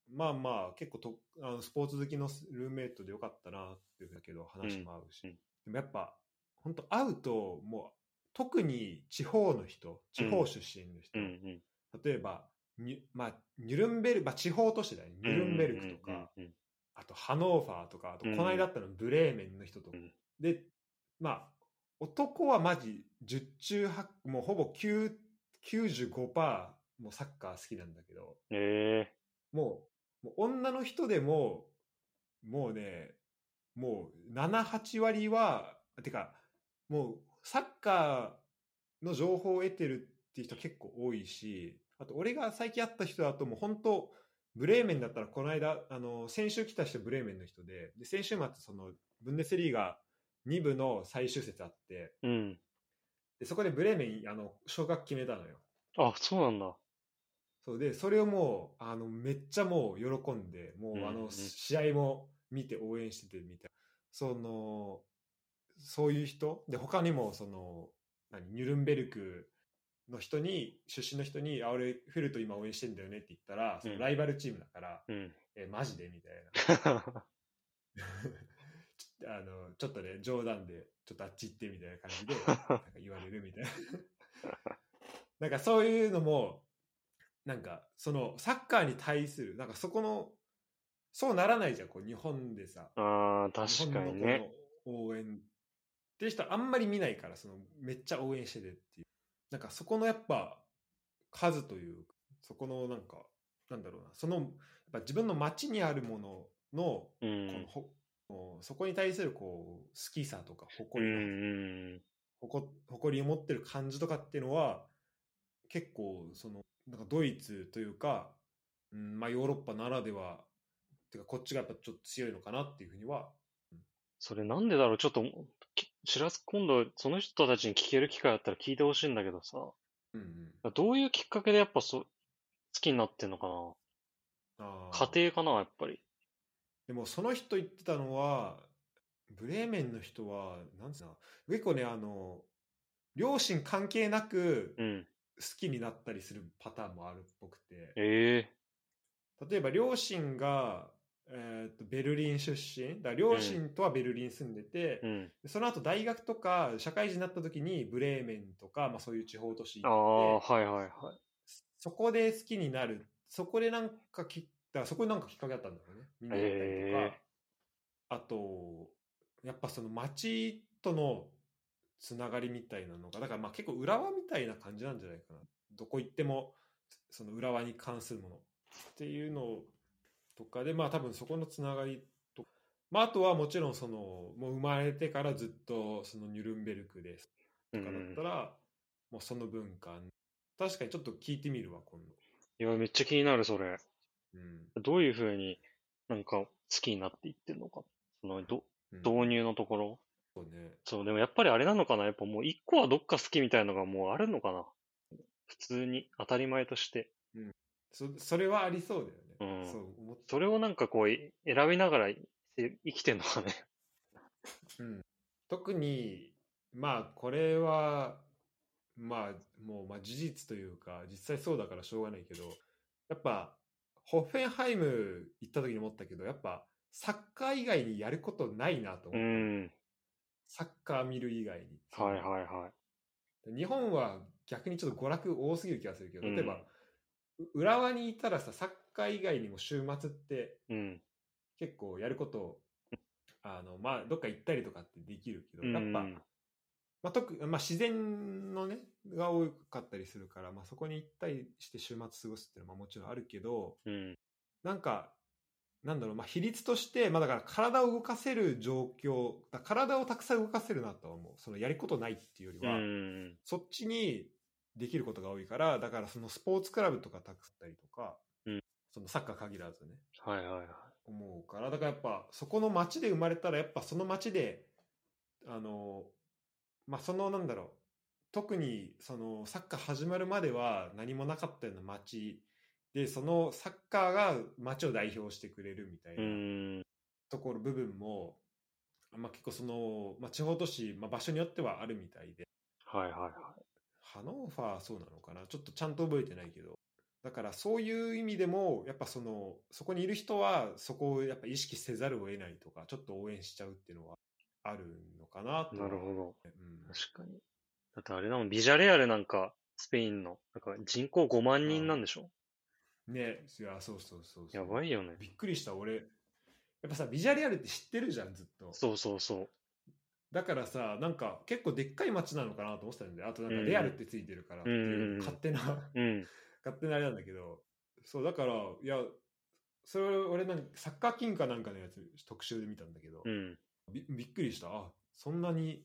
まあまあ、結構とあのスポーツ好きのルーメイトでよかったなっていうだけど、話も合うし。うん。うん。でもやっぱ、本当会うと、もう、特に地方の人、地方出身の人、うん。うん。例えば、ニュまあ、ニュルンベルク、まあ、地方都市だよね。ニュルンベルクとか、あとハノーファーとか、あとこうん。の間あったのブレーメンの人とか。うん。で、まあ、男はマジ10中8、もうほぼ9 95%もうサッカー好きなんだけど、へえもう、もう女の人でも、もうね、もう7、8割は、てか、もうサッカーの情報を得てるっていう人結構多いし、あと俺が最近会った人だともう本当、ブレーメンだったらこの間、あの、先週来た人ブレーメンの人で、で、先週末その、ブンデスリーガ2部の最終節あって、うん。で、そこでブレーメン、あの、昇格決めたのよ。あ、そうなんだ。そうで、それをもう、あの、めっちゃもう喜んで、もう、あの、試合も見て応援しててみたいな。その、そういう人？で、他にも、その、何、ニュルンベルクの人に、出身の人に、あ、俺、フェルト今応援してんだよねって言ったら、そのうんライバルチームだから、うん。え、マジでみたいな。ち <laughs> <laughs> あの、ちょっとね、冗談で、ちょっとあっち行ってみたいな感じで、なんか言われるみたいな。<laughs> なんかそういうのも、なんか、その、サッカーに対する、なんかそこの、そうならないじゃん、こう、日本でさ。ああ、確かにね。応援っていう人あんまり見ないから、その、めっちゃ応援しててっていう。なんかそこのやっぱ、数というか、そこのなんか、なんだろうな、その、やっぱ自分の街にあるものの、うこのん。ほこうそこに対するこう好きさとかう誇り,、ん。誇誇りを持ってる感じとかっていうのは結構そのなんかドイツというか、うんまあ、ヨーロッパならではてかこっちがやっぱちょっと強いのかなっていうふうにはそれなんでだろう？ちょっと、き知らず、今度、その人たちに聞ける機会あったら聞いてほしいんだけどさ、うんうん。どういうきっかけでやっぱそう、好きになってんのかあなー。家庭かなやっぱり。でもその人言ってたのはブレーメンの人はなんつうの？結構ねあの両親関係なくうん。好きになったりするパターンもあるっぽくて、ええ。例えば両親が、えー、とベルリン出身？だ両親とはベルリン住んでて、うん。その後大学とか社会人になった時にブレーメンとか、まあ、そういう地方都市あ行ってあ、はいはいはい。そこで好きになる。そこでなんかきだそこでなんかきっかけあったんだろうね。みんなで行ったりとか、へえあとやっぱその街とのつながりみたいなのがだからまあ結構浦和みたいな感じなんじゃないかなどこ行ってもその浦和に関するものっていうのとかでまあ多分そこのつながりと、まあ、あとはもちろんそのもう生まれてからずっとそのニュルンベルクでとかだったら、もうその文化確かにちょっと聞いてみるわ今度。いや、めっちゃ気になる、それ。うんどういうふうになんか好きになっていってるのか。その、ど、うん導入のところ。そうねそう、でもやっぱりあれなのかな？やっぱもう一個はどっか好きみたいのがもうあるのかな？普通に、当たり前として。そそれはありそうだよね。うんそう思っそれをなんかこう、い選びながらい生きてんのかね？<laughs> うん、特にまあこれはまあもうまあ事実というか実際そうだからしょうがないけどやっぱホッフェンハイム行った時に思ったけどやっぱサッカー以外にやることないなとう思った、ん。サッカー見る以外にはいはいはい。日本は逆にちょっと娯楽多すぎる気がするけどうん例えば、う浦和にいたらさサッカー以外にも週末ってうん。結構やることあのまあどっか行ったりとかってできるけどやっぱ、うんまあ、特まあ、自然のねが多かったりするから、まあ、そこに行ったりして週末過ごすっていうのはまあもちろんあるけどうん。なんかなんだろう、まあ、比率として、まあ、だから体を動かせる状況だ体をたくさん動かせるなとは思うそのやることないっていうよりうは、ん。そっちにできることが多いからだからそのスポーツクラブとかたくさんったりとか、うんそのサッカー限らずねはいはいはい。思うからだからやっぱそこの町で生まれたらやっぱその町であのまあそのなんだろう特にそのサッカー始まるまでは何もなかったような町でそのサッカーが町を代表してくれるみたいうなん。ところ部分も、まあ、結構その、まあ、地方都市、まあ、場所によってはあるみたいで。はいはいはい。ハノーファーそうなのかな？ちょっとちゃんと覚えてないけど。だからそういう意味でもやっぱそのそこにいる人はそこをやっぱ意識せざるを得ないとかちょっと応援しちゃうっていうのはあるのかな？となるほど。うん、確かに。だってあれだもん、ビジャレアルなんか、スペインの、なんか人口5万人なんでしょ？ねいやそうそうそうそうやばいよね。びっくりした俺やっぱさビジャレアルって知ってるじゃんずっとそうそうそだからさなんか結構でっかい街なのかなと思ってたんであとなんかうんレアルってついてるからっていううん勝手なう。うん。<laughs> 勝手なあれなんだけどそうだからいやそれ俺なんかサッカー金かなんかのやつ特集で見たんだけど、うん。びびっくりしたあそんなに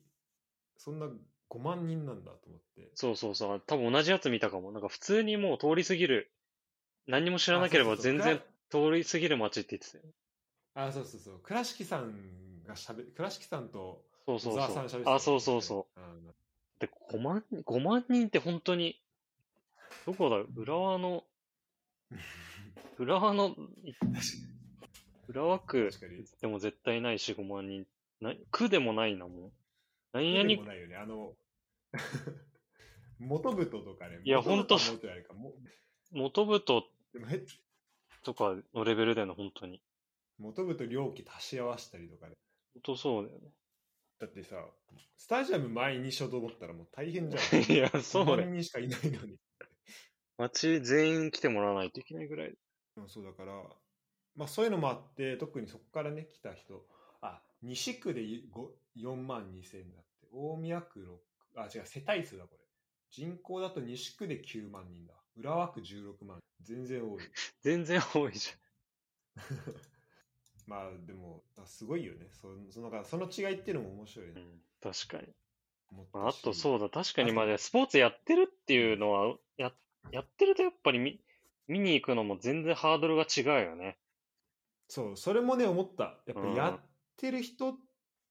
そんな5万人なんだと思ってそうそうそう。多分同じやつ見たかも。なんか普通にもう通り過ぎる。何にも知らなければ全然通り過ぎる街って言ってたよ。あそうそうそう倉敷さんがしゃべ倉敷さんとそうそうそう。喋ってたあ、そうそうそう。うんで、5万、5万人って本当に、どこだ？浦和の、<laughs> 浦和の、い浦和区でも絶対ないし、5万人。な区でもないな、もう。何で々もないよねあの <laughs> 元太とかねいやほんと元太でもへとかのレベルだよね、本当に。元太両家足し合わせたりとかね本当そうだよね。だってさスタジアム前にしようと思ったらもう大変じゃん <laughs> いや、そう5だよ。万人しかいないのに街全員来てもらわないといけないぐらい。うんそうだから、まあそういうのもあって、特にそこからね、来た人、あ、西区でいご4万2千だって、大宮区6、あ、違う、世帯数だ、これ。人口だと西区で9万人だ。浦和区16万。全然多い。<laughs> 全然多いじ <laughs> まあでも、あすごいよね。そそのその違いっていうのも面白いゃん。うね。ん、確かに。まあ、あとしそうだ、確かにまあ、スポーツやってるっていうのは、や、やってるとやっぱり見、見に行くのも全然ハードルが違うよね。そう、それもね、思った。やっぱうんやってる人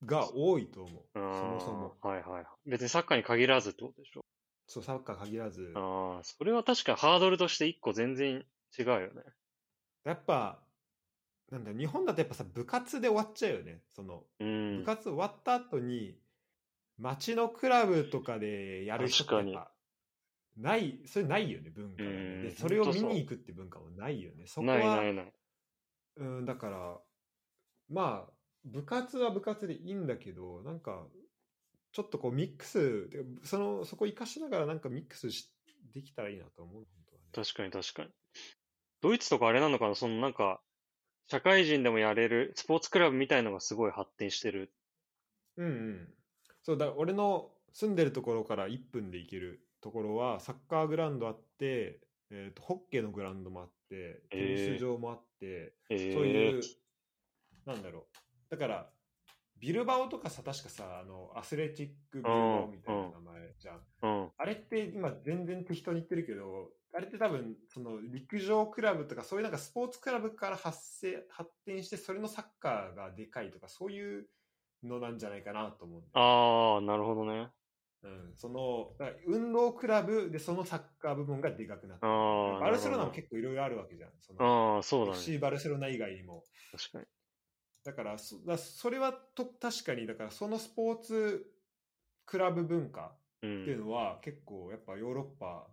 が多いと思う。うん。そもそも。はいはい。別にサッカーに限らずってことでしょ？そう、サッカー限らず。ああ、それは確かにハードルとして一個全然違うよね。やっぱ、なんだ、日本だとやっぱさ、部活で終わっちゃうよね。その、うん部。活終わった後に、町のクラブとかでやる人ってやっ確ぱない、それないよね、文化がね、うんで、うんそれを見に行くって文化もないよね。そこないは、ないない。うん、だから、まあ、部活は部活でいいんだけど、なんか、ちょっとこうミックス、その、そこ活かしながらなんかミックスしできたらいいなと思う。本当はね確かに確かに。ドイツとかあれなのかなそのなんか、社会人でもやれるスポーツクラブみたいのがすごい発展してる。うんうん。そうだ、俺の住んでるところから1分で行けるところは、サッカーグラウンドあって、えーと、ホッケーのグラウンドもあって、テニス場もあって、えそういう、なんだろう。だから、ビルバオとかさ、確かさ、あの、アスレチックビルバオみたいな名前じゃん。うん。あれって今全然適当に言ってるけど、あれって多分、その陸上クラブとかそういうなんかスポーツクラブから発生、発展して、それのサッカーがでかいとか、そういうのなんじゃないかなと思うんだよああ、なるほどね。うん、その、運動クラブでそのサッカー部分がでかくなってるああ、バルセロナも結構いろいろあるわけじゃん。そほのどああ、そうだね。FC バルセロナ以外にも。確かに。だからそ、だそれはと確かに、だからそのスポーツクラブ文化う。っていうんのは結構やっぱヨーロッパ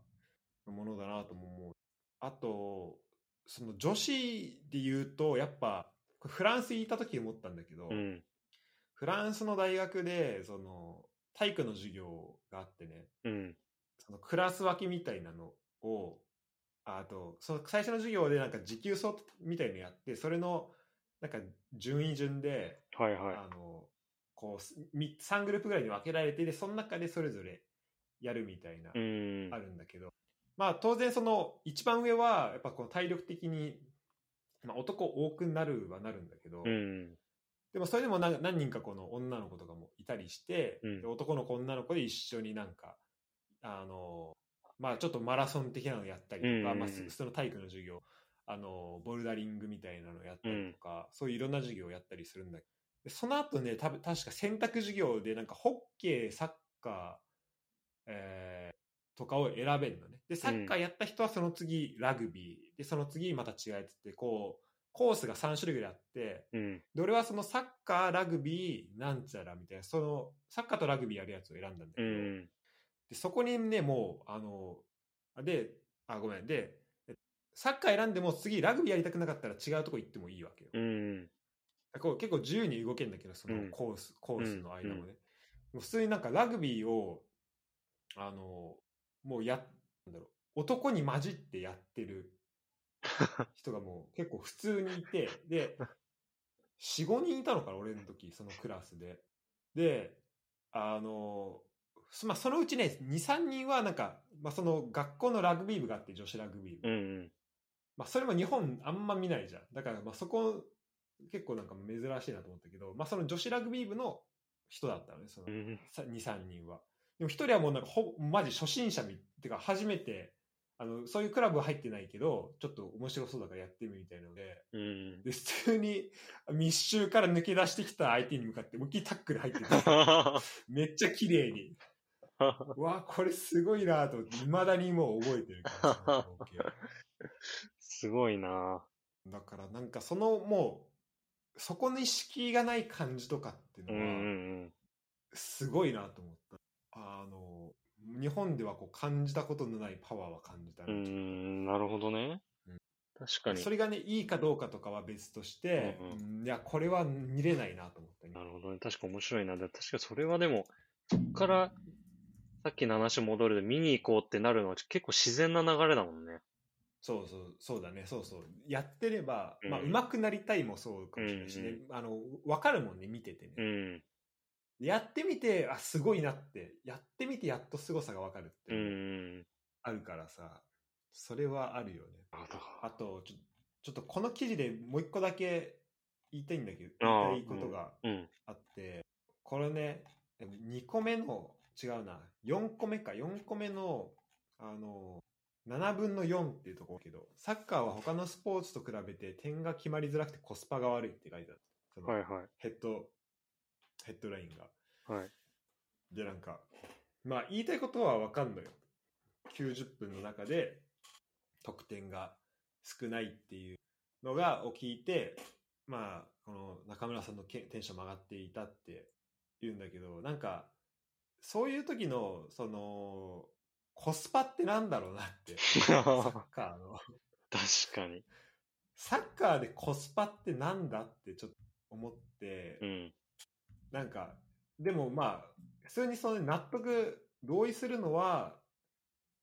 のものだなとも思う。あと、その女子で言うと、やっぱ、フランスにいた時思ったんだけど、うん。フランスの大学で、その、体育の授業があってね、うん。そのクラス分けみたいなのを、ああと、その最初の授業でなんか持久走みたいのやって、それの、なんか順位順で、はいはい。あの、こう、み3グループぐらいに分けられて、で、その中でそれぞれやるみたいな、うん。あるんだけど、まあ当然その、一番上は、やっぱこの体力的に、まあ男多くなるはなるんだけど、うん。でもそれでも何何人かこの女の子とかもいたりして、男の子女の子で一緒になんかあのまあちょっとマラソン的なのやったりとか、まあ、その体育の授業あのボルダリングみたいなのやったりとか、そういういろんな授業をやったりするんだけどでその後ね多分確か選択授業でなんかホッケーサッカー、えーとかを選べるのね。でサッカーやった人はその次ラグビー。でその次また違うやつってこうコースが3種類ぐらいあってうん。で俺はそのサッカー、ラグビー、なんちゃらみたいな、そのサッカーとラグビーやるやつを選んだんだけど、うん。でそこにね、もう、あの、で、あ、ごめん、で、サッカー選んでも次ラグビーやりたくなかったら違うとこ行ってもいいわけよ。うん。こう結構自由に動けるんだけど、そうんのコース、コースの間もね。うん普通になんかラグビーを、あの、もうや、なんだろう、男に混じってやってる <laughs> 人がもう結構普通にいて、で、4、5人いたのかな、俺の時、そのクラスで。で、あの、そまあ、そのうちね、2、3人はなんか、まあ、その学校のラグビー部があって、女子ラグビー部。うん。まあ、それも日本あんま見ないじゃん。だから、まあ、そこ、結構なんか珍しいなと思ったけど、まあ、その女子ラグビー部の人だったのね、そのうん。さ2、3人は。でも1人はもうなんかほ、マジ初心者み、ってか初めて、あの、そういうクラブは入ってないけど、ちょっと面白そうだからやってみるみたいなので、うん。で、普通に密集から抜け出してきた相手に向かって、思いっきりタックル入ってる。<laughs> めっちゃ綺麗に。<laughs> うわ、これすごいなと思って、未だにもう覚えてるから、すごいなだからなんかそのもう、そこの意識がない感じとかっていううんうのは、んすごいなと思った。あの、日本ではこう感じたことのないパワーは感じたうん。なるほどねうん。確かにそ。れがね、いいかどうかとかは別として、うんうんいや、これは見れないなと思ったね。なるほどね。確か面白いな。で確かそれはでも、そっから、さっきの話戻るで見に行こうってなるのは結構自然な流れだもんね。そうそう、そうだね、そうそう。やってれば、まあ、うん上手くなりたいもそうかもしれないしね、うあの、わかるもんね、見ててね。うん。やってみて、あ、すごいなって、やってみてやっと凄さがわかるってうん。あるからさ、それはあるよね。あと、ちょちょっとこの記事でもう一個だけ言いたいんだけど、ああ言いたいことがうん。あって、これね、2個目の、違うな、4個目か、4個目の、あの、7分の4っていうところだけど、サッカーは他のスポーツと比べて点が決まりづらくてコスパが悪いって書いてある。そのはいはい。ヘッド、ヘッドラインが。はい。で、なんか、まあ言いたいことはわかんのよ。90分の中で得点が少ないっていうのがを聞いて、まあ、この中村さんのけテンションも上がっていたって言うんだけど、なんか、そういう時の、その、コスパってなんだろうなって。サッカーの。<laughs> 確かに。サッカーでコスパってなんだってちょっと思って、うん。なんか、でもまあ、普通にその納得、同意するのは、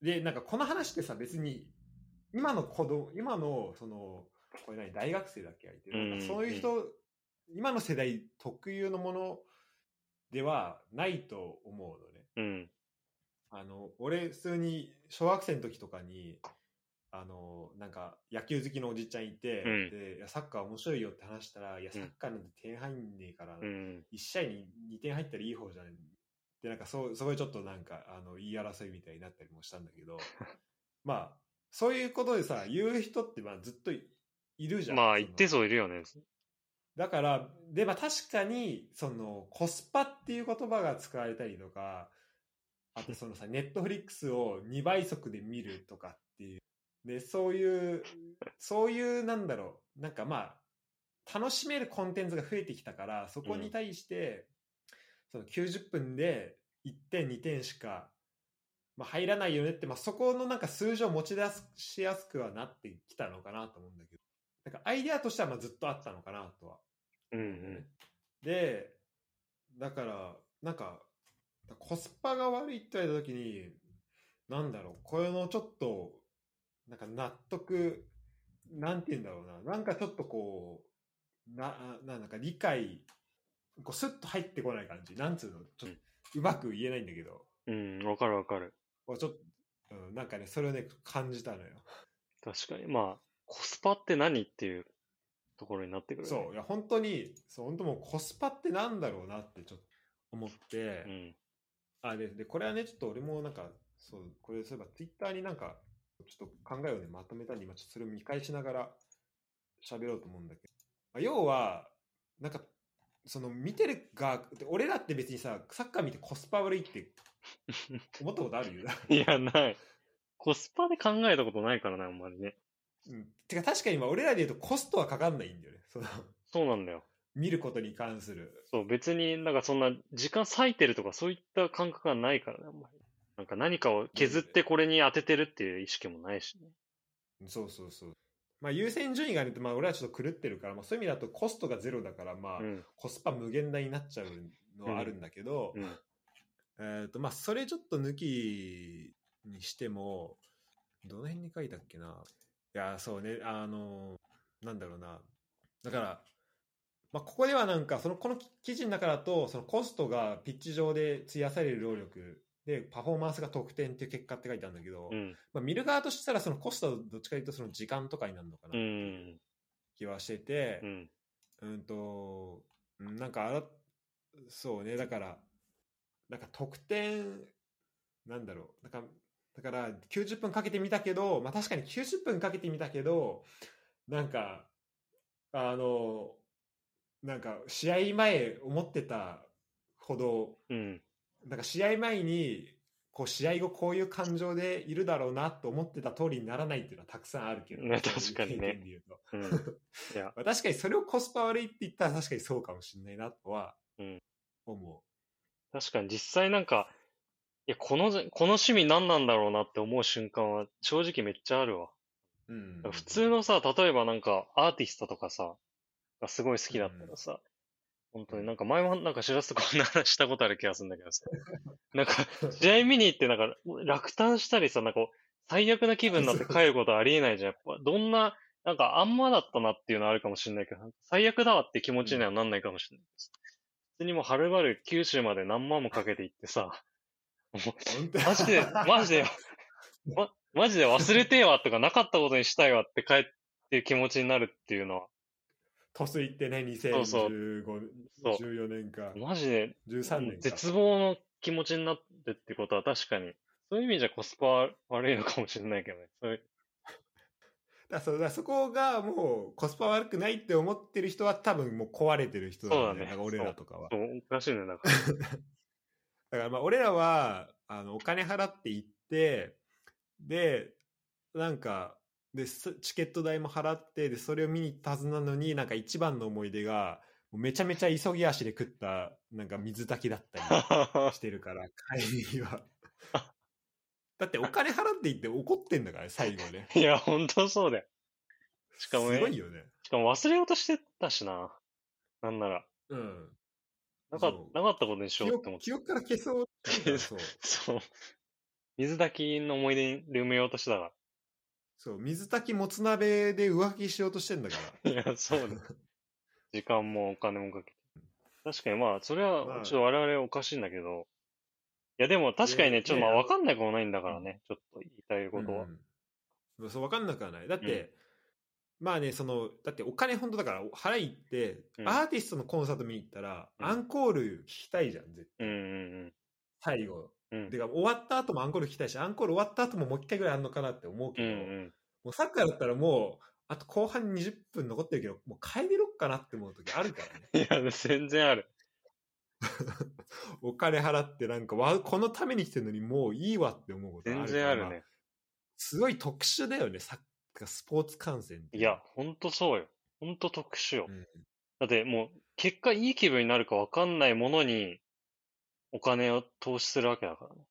で、なんかこの話ってさ、別に、今の子供、今の、その、これ何、大学生だっけ相手。なんかそういう人、今の世代特有のものではないと思うのね。うん。あの、俺、普通に小学生の時とかに、あの、なんか、野球好きのおじちゃんいて、うんで、いや、サッカー面白いよって話したら、いや、うんサッカーなんて点入んねえから、うん。1試合に2点入ったらいい方じゃん。で、なんか、そう、そこでちょっとなんか、あの、言い争いみたいになったりもしたんだけど、<laughs> まあ、そういうことでさ、言う人って、まあ、ずっといいるじゃん。まあ、一定数いるよね。だから、で、まあ確かに、その、コスパっていう言葉が使われたりとか、あとそのさ、ネットフリックスを2倍速で見るとかっていう。で、そういう、そういう、なんだろう、なんかまあ、楽しめるコンテンツが増えてきたから、そこに対して、その90分で1点、2点しか、まあ、入らないよねって、まあ、そこのなんか数字を持ち出しやすくはなってきたのかなと思うんだけど、なんかアイデアとしてはまあずっとあったのかなとはうんうん。で、だから、なんか、コスパが悪いって言われたときに、なんだろう、これのちょっと、なんか納得、なんて言うんだろうな、なんかちょっとこう、な、ななんか理解、こうスッと入ってこない感じ。なんつうの、ちょっとうまく言えないんだけど、うん、わかるわかる。ちょっと、うん、なんかね、それをね、感じたのよ。確かに。まあ、コスパって何っていうところになってくる、ね。そう、いや、本当に、そう、本当もうコスパってなんだろうなってちょっと思って、うん。あででこれはねちょっと俺もなんかそうこれそういえばツイッターになんかちょっと考えをねまとめたんで今ちょっとそれを見返しながら喋ろうと思うんだけど、まあ、要はなんかその見てる側で俺らって別にさサッカー見てコスパ悪いって <laughs> 思ったことあるよ、いや、ない。コスパで考えたことないからな、あんまりね。うん、てか確かに今俺らで言うとコストはかかんないんだよねそのそうなんだよ。見ることに関するそう、別になんかそんな時間割いてるとかそういった感覚がないからね、あんまり。なんか何かを削ってこれに当ててるっていう意識もないしね。そうそうそうまあ優先順位がね、まあ、俺はちょっと狂ってるから、まあ、そういう意味だとコストがゼロだからまあ、うん。コスパ無限大になっちゃうのはあるんだけど、うん。えっ、と、まあ、それちょっと抜きにしても、どの辺に書いたっけな。いや、そうね、あの、なんだろうな。だから、まあ、ここではなんか、その、この記事の中だと、そのコストがピッチ上で費やされる労力で、パフォーマンスが得点っていう結果って書いてあるんだけど、うん。まあ、見る側としたら、そのコストはどっちかというと、その時間とかになるのかなうっていうん気はしてて、うん。うんと、うんなんかあら、そうね、だから、なんか得点、なんだろう、だから、だから90分かけてみたけど、まあ確かに90分かけてみたけど、なんか、あの、なんか試合前思ってたほど、うん。なんか試合前に、こう試合後こういう感情でいるだろうなと思ってた通りにならないっていうのはたくさんあるけど、ね確かにねうとう <laughs> 確かにそれをコスパ悪いって言ったら確かにそうかもしれないなとはうん思確かに実際なんか、いや、この、この趣味何なんだろうなって思う瞬間は正直めっちゃあるわ。う。うん普通のさ、例えばなんかアーティストとかさ、がすごい好きだったらさ、本当になんか前もなんか知らすとこんな話したことある気がするんだけどさ、<laughs> なんか試合見に行ってなんか落胆したりさ、なんか最悪な気分になって帰ることはありえないじゃん。やっぱどんな、なんかあんまだったなっていうのはあるかもしれないけど、最悪だわって気持ちにはなんないかもしれないです。普通にもうはるばる九州まで何万もかけて行ってさ、マジで、マジで、<laughs> ま、マジで忘れてえわとかなかったことにしたいわって帰って気持ちになるっていうのは、トス行ってね、そう。そう2015、そう。14年か、マジで13年か。絶望の気持ちになってってことは確かに、そういう意味じゃコスパ悪いのかもしれないけどね。そ <laughs> だそうだそこがもうコスパ悪くないって思ってる人は多分もう壊れてる人だよそうだね。俺らとかは。そう。おかしいね、なんか。<laughs> だからまあ俺らはあのお金払って行ってでなんかですチケット代も払ってでそれを見に行ったはずなのになんか一番の思い出がめちゃめちゃ急ぎ足で食ったなんか水炊きだったり <laughs> してるから帰りには。だだってお金払っていって怒ってんだから、最後ね。<laughs> いや、本当そうだよ。しかもねすごいよね。しかも忘れようとしてたしな。なんなら。うん。なかなかったことにしよ記うって思って。憶記憶から消そうそう。<laughs> そう。水炊きの思い出に埋めようとしてたかそう、水炊きもつ鍋で浮気しようとしてんだから。ら。<laughs> いや、そうね。<laughs> 時間もお金もかけて。確かにまあ、それまは、あちょっと我々おかしいんだけど。いや、でも確かにね、ちょっとまあ、わかんないことないんだからね。ちょっと言いたいことは。うん、そう分かんなくはないだって、まあねそのだってお金本当だから払いって、うんアーティストのコンサート見に行ったら、うんアンコール聞きたいじゃん絶対うんうん最後うん。うんてか終わった後もアンコール聞きたいしアンコール終わった後ももう一回ぐらいあんのかなって思ううけど、んうん。もうサッカーだったらもうあと後半20分残ってるけどもう帰りろっかなって思う時あるからね <laughs> いや、全然ある。<laughs> お金払ってなんかわこのために来てるのにもういいわって思うことある全然あるね。すごい特殊だよねサッカースポーツ観戦っていや、ほんとそうよ。ほんと特殊よう。んだってもう、結果いい気分になるかわかんないものに、お金を投資するわけだからね。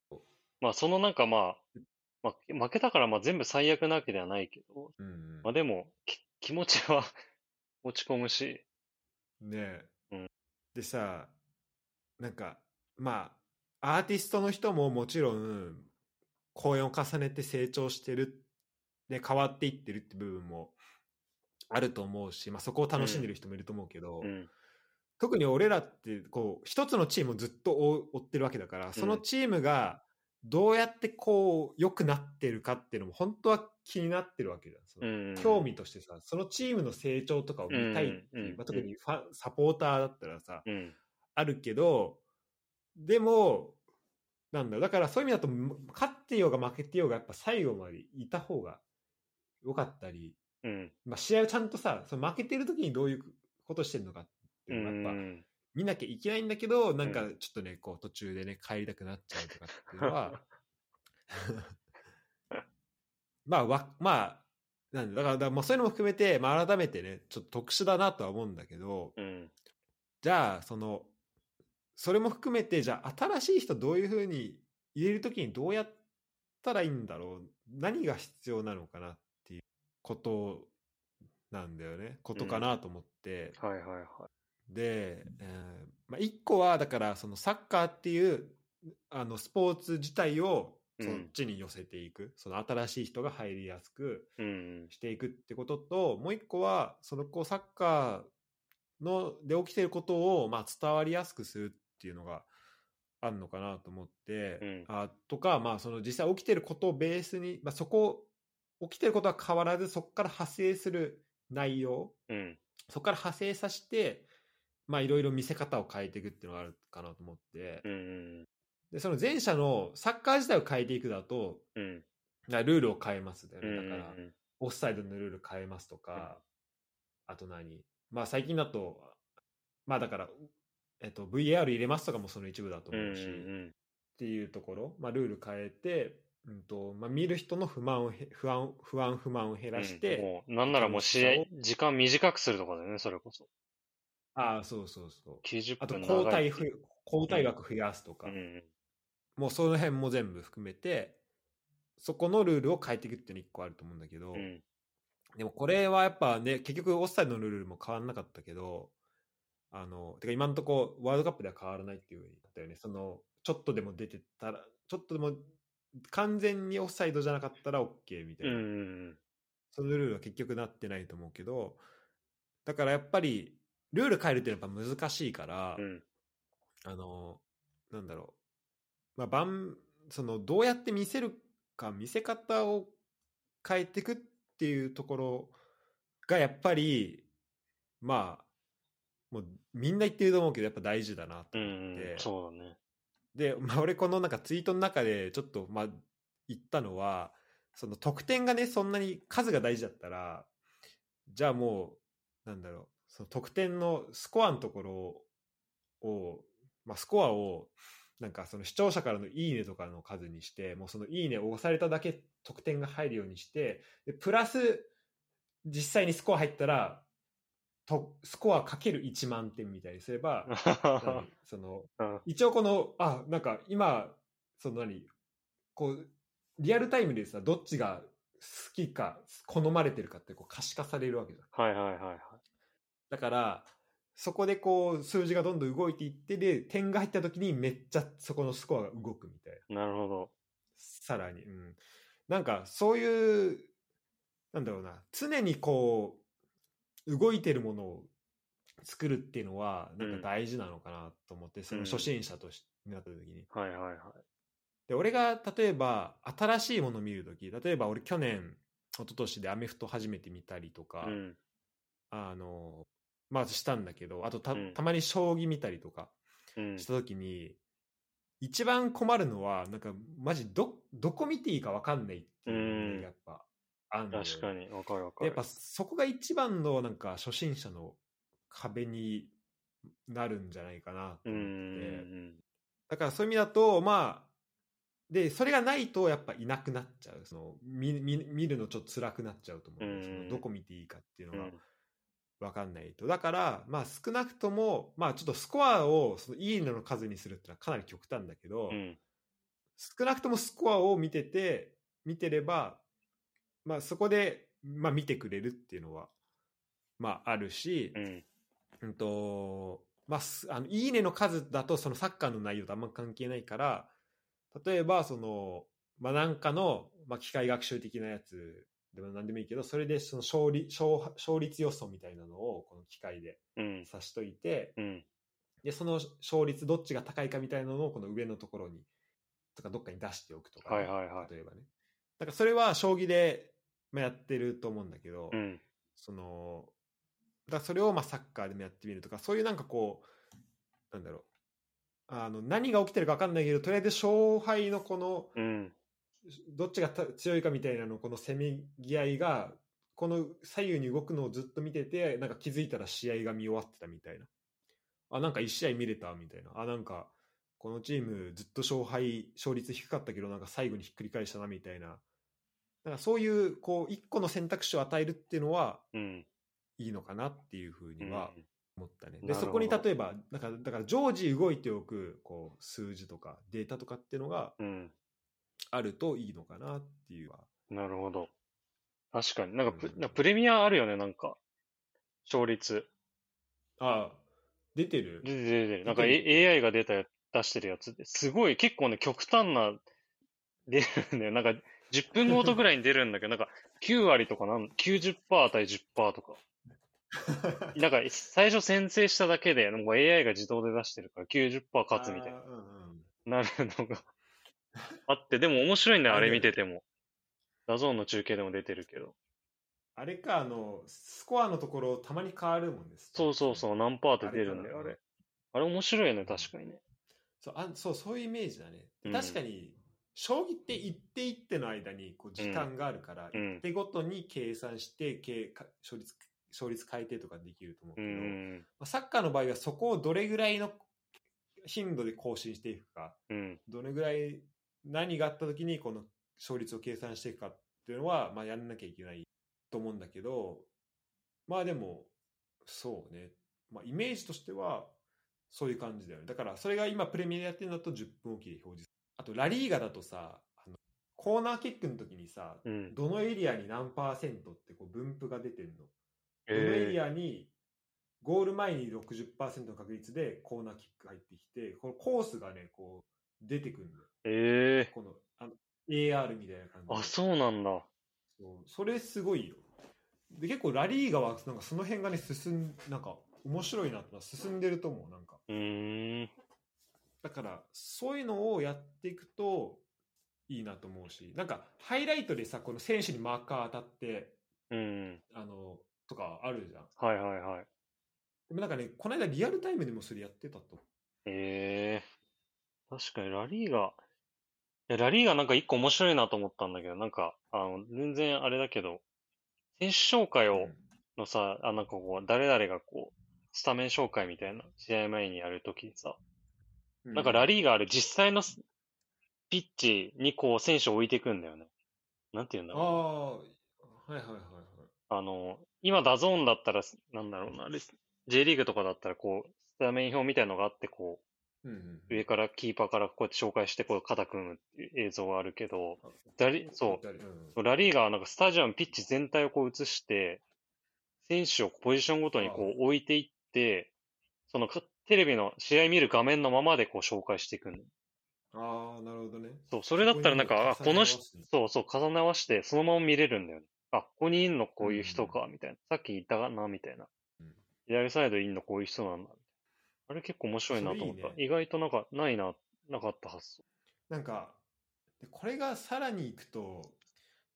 まあ、そのなんかまあ、まあ、負けたからまあ全部最悪なわけではないけど、うんうん。まあでも、き気持ちは <laughs> 落ち込むし、ねえ、うん。でさなんかまあアーティストの人ももちろん公演を重ねて成長してるで変わっていってるって部分もあると思うし、まあ、そこを楽しんでる人もいると思うけど、うん、特に俺らってこう一つのチームをずっと追追ってるわけだからそのチームがどうやってこう良くなってるかっていうのも本当は気になってるわけじゃん。そのうん。興味としてさそのチームの成長とかを見たいっていう、まあ、特にファンサポーターだったらさ、うん。あるけどでもなんだろうだからそういう意味だとむ勝ってようが負けてようがやっぱ最後までいた方が良かったり、うん。まあ、試合をちゃんとさその負けてる時にどういうことしてるのかってういうのがやっぱん。見なきゃいけないんだけどなんかちょっとねこう途中でね帰りたくなっちゃうとかっていうのは <laughs> まあわまあなんだだからだまあそういうのも含めて、まあ、改めてねちょっと特殊だなとは思うんだけどうん。じゃあそのそれも含めてじゃあ新しい人どういうふうに入れる時にどうやったらいいんだろう何が必要なのかなっていうことなんだよねことかなと思って、はいはいはい。で、えーまあ、一個はだからそのサッカーっていうあのスポーツ自体をそっちに寄せていく、その新しい人が入りやすくうん。していくってことともう一個はそのこうサッカーので起きてることをまあ伝わりやすくするっていうのがあるのかなと思って、うんあとかまあその実際起きてることをベースに、まあ、そこ起きてることは変わらずそこから派生する内容うん。そこから派生させて、まあいろいろ見せ方を変えていくっていうのがあるかなと思って、うん。で、その前者のサッカー自体を変えていくだと、うん。だルールを変えますだよね。うん。だから、オフサイドのルール変えますとか、あと何まあ最近だと、まあだから、えっと、VAR 入れますとかもその一部だとうん。思うし、っうん。ていうところ、まあルール変えて、うんとまあ、見る人の不満をへ不安不安不満を減らして、もう、なんならもう試合、時間短くするとかだよね、それこそ。ああそうそうそう90あと分交代交代枠増やすとか、うん。もうその辺も全部含めて、そこのルールを変えていくっていうの一個あると思うんだけど、うん。でもこれはやっぱね、結局オフサイドのルールも変わらなかったけど、あの、てか今のとこワールドカップでは変わらないっていうふうになったよね。その、ちょっとでも出てたら、ちょっとでも完全にオフサイドじゃなかったら OK みたういな。ん。そのルールは結局なってないと思うけど、だからやっぱり、ルール変えるっていうのはやっぱ難しいから、うん。あの、なんだろう。まあ、番、その、どうやって見せるか、見せ方を変えていくっていうところが、やっぱり、まあ、もうみんな言ってると思うけど、やっぱ大事だなとう思って。ん。そうだね。で、まあ、俺このなんかツイートの中でちょっと、まあ、言ったのは、その得点がね、そんなに数が大事だったら、じゃあもう、なんだろう、その得点のスコアのところを、まあ、スコアを、なんかその視聴者からのいいねとかの数にして、もうそのいいねを押されただけ得点が入るようにして、でプラス、実際にスコア入ったら、とスコアかける1万点みたいにすれば、何 <laughs> その、うん一応この、あ、なんか今、その何、こう、リアルタイムでさ、どっちが好きか、好まれてるかってこう可視化されるわけじゃん。はいはいはいはい。だから、そこでこう、数字がどんどん動いていって、で、点が入った時にめっちゃそこのスコアが動くみたいな。なるほど。さらに。うん。なんか、そういう、なんだろうな、常にこう、動いてるものを作るっていうのは、なんか大事なのかなと思って、その初心者としになった時に。はいはいはい。で、俺が例えば、新しいものを見るとき、例えば俺去年、一昨年でアメフト初めて見たりとか、うん。あの、まあしたんだけど、あとたうんたまに将棋見たりとかうんしたときに、一番困るのは、なんか、マジど、どこ見ていいか分かんないっていうやっぱ、あんのよ確かに、わかるわかるでやっぱ。そこが一番のなんか初心者の壁になるんじゃないかなとう思って、ん。だからそういう意味だと、まあ、で、それがないとやっぱいなくなっちゃう。その見見見るのちょっと辛くなっちゃうと思う。うんそのどこ見ていいかっていうのがうん。分かんないと。だから、まあ少なくとも、まあちょっとスコアをそのいいねの数にするってのはかなり極端だけど、うん。少なくともスコアを見てて、見てれば、まあそこで、まあ見てくれるっていうのは、まああるし、うん。うんと、まあ、すあの、いいねの数だと、そのサッカーの内容とあんま関係ないから、例えば、その、まあ、なんかの、まあ、機械学習的なやつでも何でもいいけど、それでその勝利、勝勝率予想みたいなのを、この機械でうん。さしといて、うん。で、その勝率どっちが高いかみたいなのを、この上のところに、とかどっかに出しておくとかね、はいはいはい例えばね。だからそれは将棋で、まあ、やってると思うんだけど、うん。そのだそれをまあサッカーでもやってみるとかそういうなんかこうなんだろうあの何が起きてるか分かんないけどとりあえず勝敗のこのうん。どっちがた強いかみたいなのこのせめぎ合いがこの左右に動くのをずっと見ててなんか気づいたら試合が見終わってたみたいなあなんか1試合見れたみたいなあなんかこのチームずっと勝敗勝率低かったけどなんか最後にひっくり返したなみたいななんかそういうこう一個の選択肢を与えるっていうのはうん。いいのかなっていうふうには思ったね。なるほどでそこに例えばだからだから常時動いておくこう数字とかデータとかっていうのがうん。あるといいのかなっていうのはなるほど。確かに。なんかプ、うんかプレミアあるよね、なんか。勝率。ああ出てる出てる出てる。なんか、A、AI が出たや、出してるやつですごい、結構ね、極端な、出るんだよ。なんか、10分ごとぐらいに出るんだけど、なんか、9割とかなん、90%対10%とか。<laughs> なんか、最初先制しただけで、もう AI が自動で出してるから90%勝つみたいな、あーうんうんなるのが <laughs> あって、でも面白いんだよ、あれ見てても。 DAZN の中継でも出てるけど。あれかあのスコアのところたまに変わるもんですそうそうそう、何パーって出るんだよ、あれかあれ。面白いよね、確かにね。そうあそうそういうイメージだね、うん確かに将棋って一手一手の間にこう時間があるから、うん一手ごとに計算して計か勝率勝率変えてとかできると思うけうど、ん。まあサッカーの場合はそこをどれぐらいの頻度で更新していくか、うん。どれぐらい何があった時にこの勝率を計算していくかっていうのは、まあ、やんなきゃいけないと思うんだけど、まあでも、そうね、まあ、イメージとしてはそういう感じだよね。だからそれが今プレミアでやってるのだと10分おきで表示。あとラリーガだとさ、あのコーナーキックの時にさ、うん。どのエリアに何パーセントってこう分布が出てるの。どのエリえアにゴール前に60%の確率でコーナーキック入ってきて、このコースがね、こう出てくるのよ。ー、えこのあの AR みたいな感じあ、そうなんだ。そうそれすごいよ。で、結構ラリーガはなんかその辺がね、進ん、なんか面白いなってのは進んでると思う、なんか。うーん。だから、そういうのをやっていくといいなと思うし、なんかハイライトでさ、この選手にマーカー当たって、うん。あの、とかあるじゃん。はいはいはい。でもなんかね、この間リアルタイムでもそれやってたと。えー、確かにラリーガ、いやラリーガなんか一個面白いなと思ったんだけど、なんか、あの、全然あれだけど、選手紹介を、のさ、あ、なんかこう、誰々がこう、スタメン紹介みたいな、試合前にやるときにさ、うなんかラリリーガある実際のピッチにこう、選手を置いていくんだよね。なんて言うんだあろう。あ、はいはいはいはい。あの、今 DAZN だったら、なんだろうな、レス J リーグとかだったらこう、スタメン表みたいのがあって、こう、うんうん上からキーパーからこうやって紹介して、こう肩組むっていう映像はあるけど、ダリそう、誰うんラリーガはなんかスタジアム、ピッチ全体をこう映して、選手をポジションごとにこう置いていって、そのかテレビの試合見る画面のままでこう紹介していくの。ああ、なるほどね。そう、それだったらなんか、この人そうそう、重ね合わせて、そのまま見れるんだよね。あ、ここにいんのこういう人か、みたいな。さっき言ったかな、みたいなうん。左サイドいんのこういう人なんだ。あれ結構面白いなと思った。いいね意外となんか、ないな、なかった発想。なんか、でこれがさらにいくと、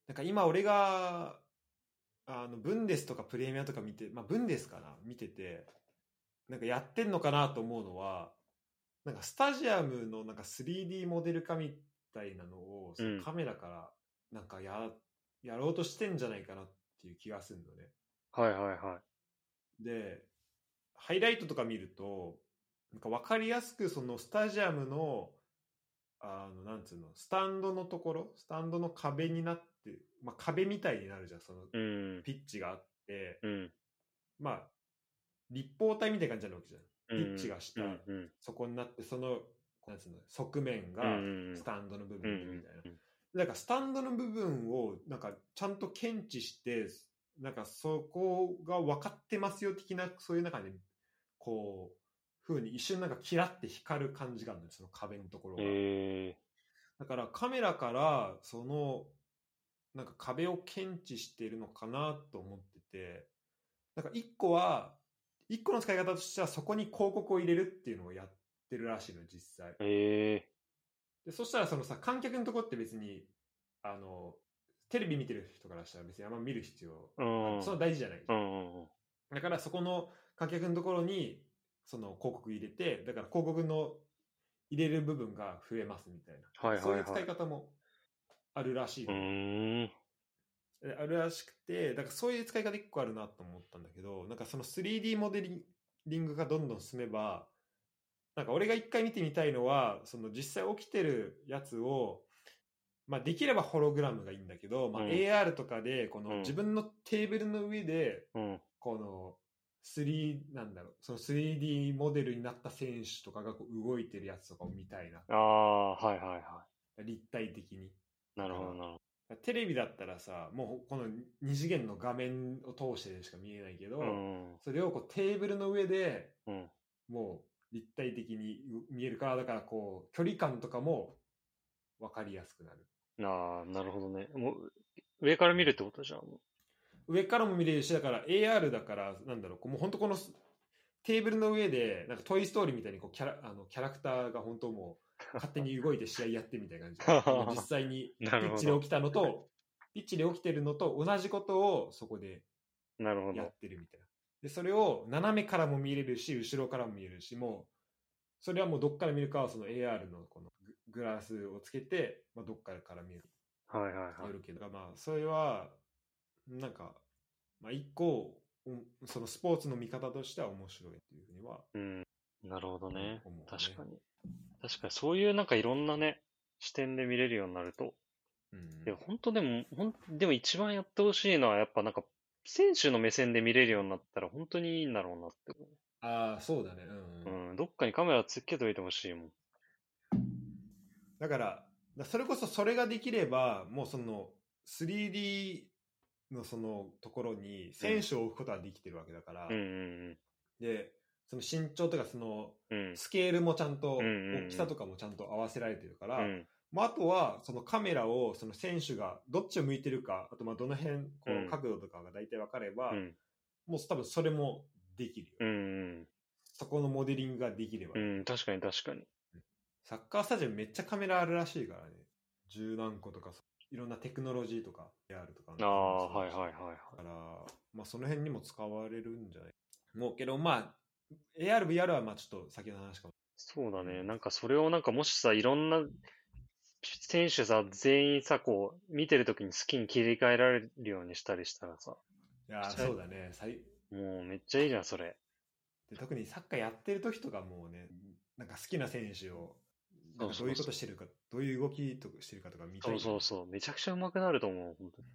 なんか今俺が、あの、ブンデスとかプレミアとか見て、まあ、ブンデスかな見てて、なんかやってんのかなと思うのは、なんかスタジアムのなんか 3D モデル化みたいなのを、カメラからなんかや、やろうとしてんじゃないかなっていう気がするのね。はいはいはで、ハイライトとか見ると、なんか分かりやすくそのスタジアムの、あの、なんつうの、スタンドのところ、スタンドの壁になって、まあ壁みたいになるじゃん、その。ピッチがあって、うん。まあ、立方体みたいな感じになるわけじゃん。うんピッチが下うんうんそこになって、その、なんつうの、側面がスタンドの部うん分でみたいな。うんだからスタンドの部分をなんかちゃんと検知して、なんかそこが分かってますよ的な、そういう中で、こう、風に一瞬なんかキラって光る感じがあるのよ、その壁のところが。えだからカメラからその、なんか壁を検知してるのかなと思ってて、なんか一個は、一個の使い方としてはそこに広告を入れるっていうのをやってるらしいの、実際ー、。えでそしたらそのさ観客のとこって別にあのテレビ見てる人からしたら別にあんま見る必要、うんそんな大事じゃない、ー、うんうんうん。だからそこの観客のところにその広告入れてだから広告の入れる部分が増えますみたいな、はいはいはい。そういう使い方もあるらしいうん。であるらしくてだからそういう使い方一個あるなと思ったんだけどなんかその 3D モデリングがどんどん進めばなんか俺が一回見てみたいのはその実際起きてるやつを、まあ、できればホログラムがいいんだけど、まあ、うん。AR とかでこうん。の自分のテーブルの上でうん。この3なんだろうその 3D モデルになった選手とかがこう動いてるやつとかを見たいなああ、はいはいは立体的に。い。なるほどなるほテレビだったらさ、もうこの二次元の画面を通してしか見えないけど、ど。うん。それをこうテーブルの上でうん。もう立体的に見えるから、だからこう距離感とかも分かりやすくなる。ああ、なるほどね。もう、上から見るってことじゃん。上からも見れるし、だから AR だから、なんだろう、もう本当このテーブルの上で、なんかトイ・ストーリーみたいにこうキャラあのキャラクターが本当もう勝手に動いて試合やってみたいな感じ <laughs> で実際にピッチで起きたのと、ピッチで起きてるのと同じことをそこでやっ。てるみたいな。で、それを斜めからも見れるし、後ろからも見えるし、もう、それはもうどっから見るかはその AR のこのググラスをつけて、まあ、どっからから見えるはいはいはい。よるけど、まあ、それは、なんか、まあ、一個、うんそのスポーツの見方としては面白いっていうふうには、うん。なるほどね。確かに。確かに、そういうなんかいろんなね、視点で見れるようになると。うんいや、本当でも、ほん、でも一番やってほしいのは、やっぱなんか、選手の目線で見れるようになったら本当にいいんだろうなって思ああ、そうだね。うんう。うんうん。どっかにカメラつけといてほしいもん。だから、だそれこそそれができれば、もうその 3D のそのところに選手を置くことはできてるわけだから、うんうんで、その身長とかその。スケールもちゃんと、大きさとかもちゃんと合わせられてるから、うん。まあ、あとはそのカメラをその選手がどっちを向いてるか、あとまあどの辺、こうんう角度とかが大体分かれば、うん。もう多分それもできるよ。うん。そこのモデリングができれば。うん。確かに確かに。サッカースタジアムめっちゃカメラあるらしいからね。十何個とか、いろんなテクノロジーとか AR とか。ああ、はいはいはいはい。だから、まあその辺にも使われるんじゃない？もうけど、まあ、AR、VR はまあちょっと先の話かも。そうだね。なんかそれをなんかもしさ、いろんな選手さ、全員さ、こう、見てるときに好きに切り替えられるようにしたりしたらさ、いやー、そうだね。もうめっちゃいいじゃん、それ。で特にサッカーやってる時とかもうね、なんか好きな選手を、どういうことしてるか、どういう動きとかしてるかとか見たい、そうそうそう。めちゃくちゃ上手くなると思う、本当に。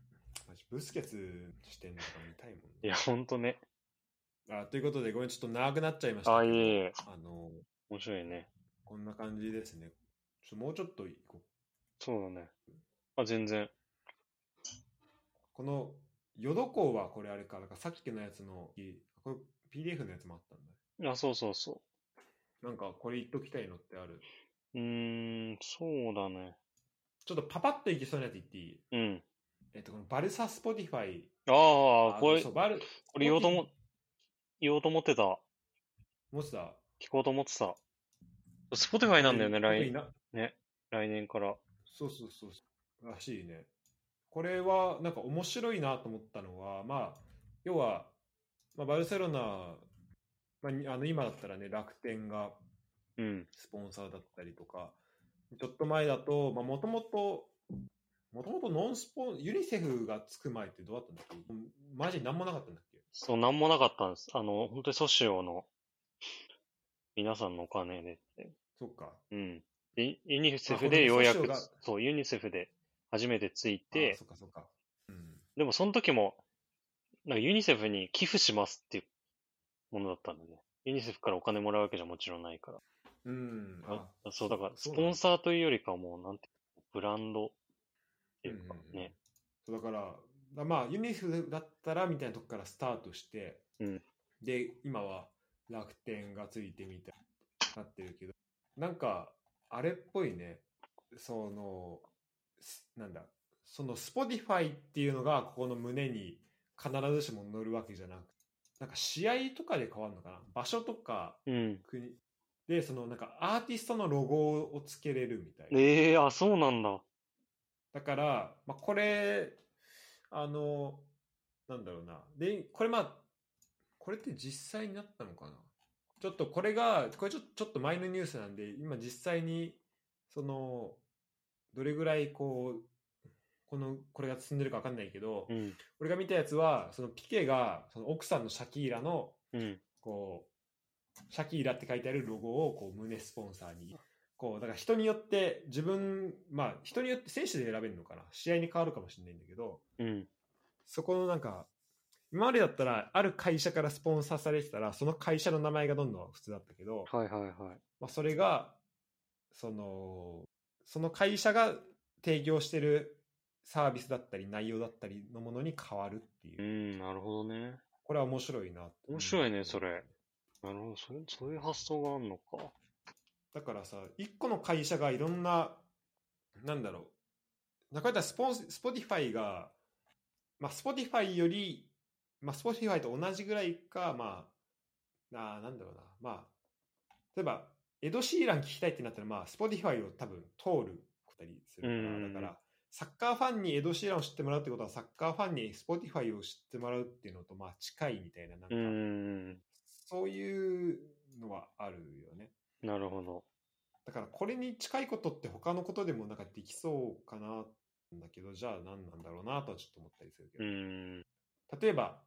マジブスケツしてんのとか見たいもん、いや、ほんとね。あということで、ごめん、ちょっと長くなっちゃいましたあ。いえいえ。あの、面白いね。こんな感じですね。ちょもうちょっといこうそうだね。あ、全然。このヨドコウはこれあれか、なんかさっきのやつの、いこれ PDF のやつもあったんだ。あ、そうそうそなんかこれ言っときたいのってある？う。うーん、そうだね。ちょっとパパッといけそうなやつ言っていい？うん。えっと、このバルサ Spotify。ああ、これそ、うバル、これ言おうとも、言おうと思ってた。もしさ、聞こうと思ってた。 Spotify なんだよね、来特にな？来年から。そうそうそうそう。らしいね。これはなんか面白いなと思ったのは、まあ、要は、まあ、バルセロナ、まあに、あの今だったらね、楽天がうん。スポンサーだったりとか、ちょっと前だと、もともと、もともとノンスポン、ユニセフがつく前ってどうだったんだっけ？マジなんもなかったんだっけ？そう、なんもなかったんです。あの、本当にソシオの皆さんのお金でって。そっか。うん。でユニセあフでようやくそう、ユニセフで初めてついあてそ、っかそっか。うん。でもその時も、なんかユニセフに寄付しますっていうものだったんだよね。ユニセフからお金もらうわけじゃもちろんないから。うん。ああ。そう、だから、スポンサーというよりかはもう、なんて、ブランドっていうかうんうんうん。ね。そうだから、だまあ、ユニセフだったらみたいなとこからスタートして、うん。で、今は楽天がついてみたいになってるけど、なんか、あれっぽいね、その、すなんだ、その Spotify っていうのがここの胸に必ずしも乗るわけじゃなくなんか試合とかで変わるのかな。場所とかうん。国で、そのなんかアーティストのロゴをつけれるみたいな。ええあ、そうなんだ。だから、まあ、これ、あの、なんだろうな。で、これまあ、これって実際になったのかなちょっとこれが、これちょちょっと前のニュースなんで、今実際に、その、どれぐらいこう、この、これが進んでるかわかんないけど、うん。俺が見たやつは、そのピケが、その奥さんのシャキーラの、うん。こう、シャキーラって書いてあるロゴを、こう、胸スポンサーに、こう、だから人によって、自分、まあ、人によって選手で選べるのかな試合に変わるかもしれないんだけど、うん。そこのなんか、今までだったら、ある会社からスポンサーされてたら、その会社の名前がどんどん普通だったけど、はいはいはい。まあ、それが、その、その会社が提供してるサービスだったり、内容だったりのものに変わるっていうう。ん、なるほどね。これは面白いな面白いねそれ。なるほど、それそういう発想があるのか。だからさ、一個の会社がいろんな、なんだろう、中田スポンス、 Spotify が、まあ、 Spotify より、まあ、 Spotify と同じぐらいか、まあ、ななんだろうな、まあ、例えば、エド・シーラン聞きたいってなったら、まあ、 Spotify を多分通ることにする。かうんら、だから、サッカーファンにエド・シーランを知ってもらうってことは、サッカーファンに Spotify を知ってもらうっていうのと、まあ、近いみたいな、なんか。う、ん。そういうのはあるよね。なるほど。だからこれに近いことって他のことでもなんかできそうかな、んだけど、じゃあ何なんだろうなとはちょっと思ったりするけうど。ん。例えば、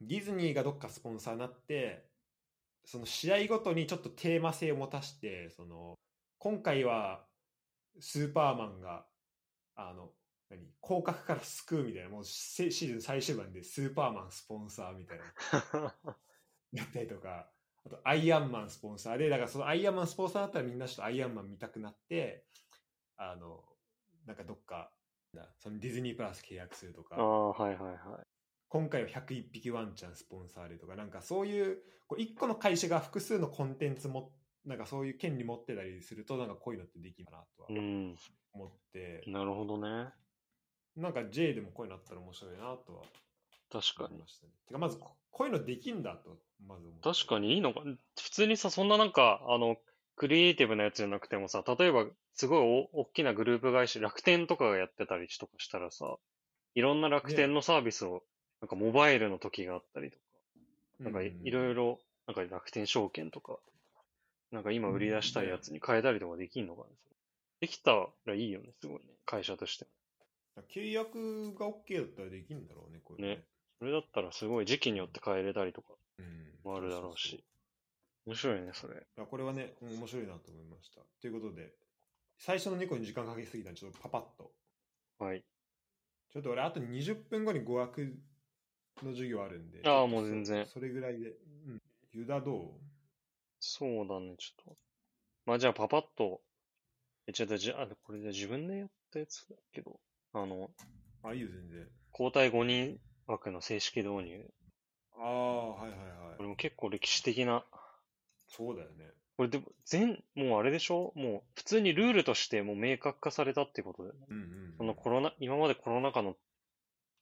ディズニーがどっかスポンサーになって、その試合ごとにちょっとテーマ性を持たして、その、今回はスーパーマンが、あの、何？降格から救うみたいな、もうシシーズン最終盤でスーパーマンスポンサーみたいな。<laughs> やったりとか、あとアイアンマンスポンサーで、だからそのアイアンマンスポンサーだったらみんなちょっとアイアンマン見たくなって、あの、なんかどっか、なそのディズニープラス契約するとか、ああ、はいはいはい。今回は101匹ワンちゃんスポンサーでとか、なんかそういう、こう一個の会社が複数のコンテンツも、なんかそういう権利持ってたりすると、なんかこういうのってできるかなとはうん。思って、なるほどね。なんか J でもこういうのあったら面白いなとは確かに。思いましたね。てかまずここういうのできんだと、まず思った確かにいいのか。普通にさ、そんななんか、あの、クリエイティブなやつじゃなくてもさ、例えば、すごいお大きなグループ会社、楽天とかがやってたりとかしたらさ、いろんな楽天のサービスを、なんかモバイルの時があったりとか、なんかいいろいろ。ろ、なんか楽天証券とか、なんか今売り出したいやつに変えたりとかできんのかね。できたらいいよね、すごいね。会社として。契約が OK だったらできるんだろうね、これね。それだったらすごい時期によって変えれたりとかうん。もあるだろうし。面白いね、それ。いやこれはね、うん面白いなと思いました。ということで、最初の2個に時間かけすぎたんで、ちょっとパパッと。はい。ちょっと俺、あと20分後に語学の授業あるんで。ああもう全然そそれぐらいで。うん。ユダどう？そうだね、ちょっと。まあじゃあパパッと、え、違う、じゃあ、これで自分でやったやつだけど、あの、あ、いいよ、全然。交代5人枠の正式導入。ああ、はいはいはいこ。れも結構歴史的な、そうだよね。これでも全、もうあれでしょ？もう普通にルールとしてもう明確化されたってことだよね。うんうん。そのコロナ、今までコロナ禍の、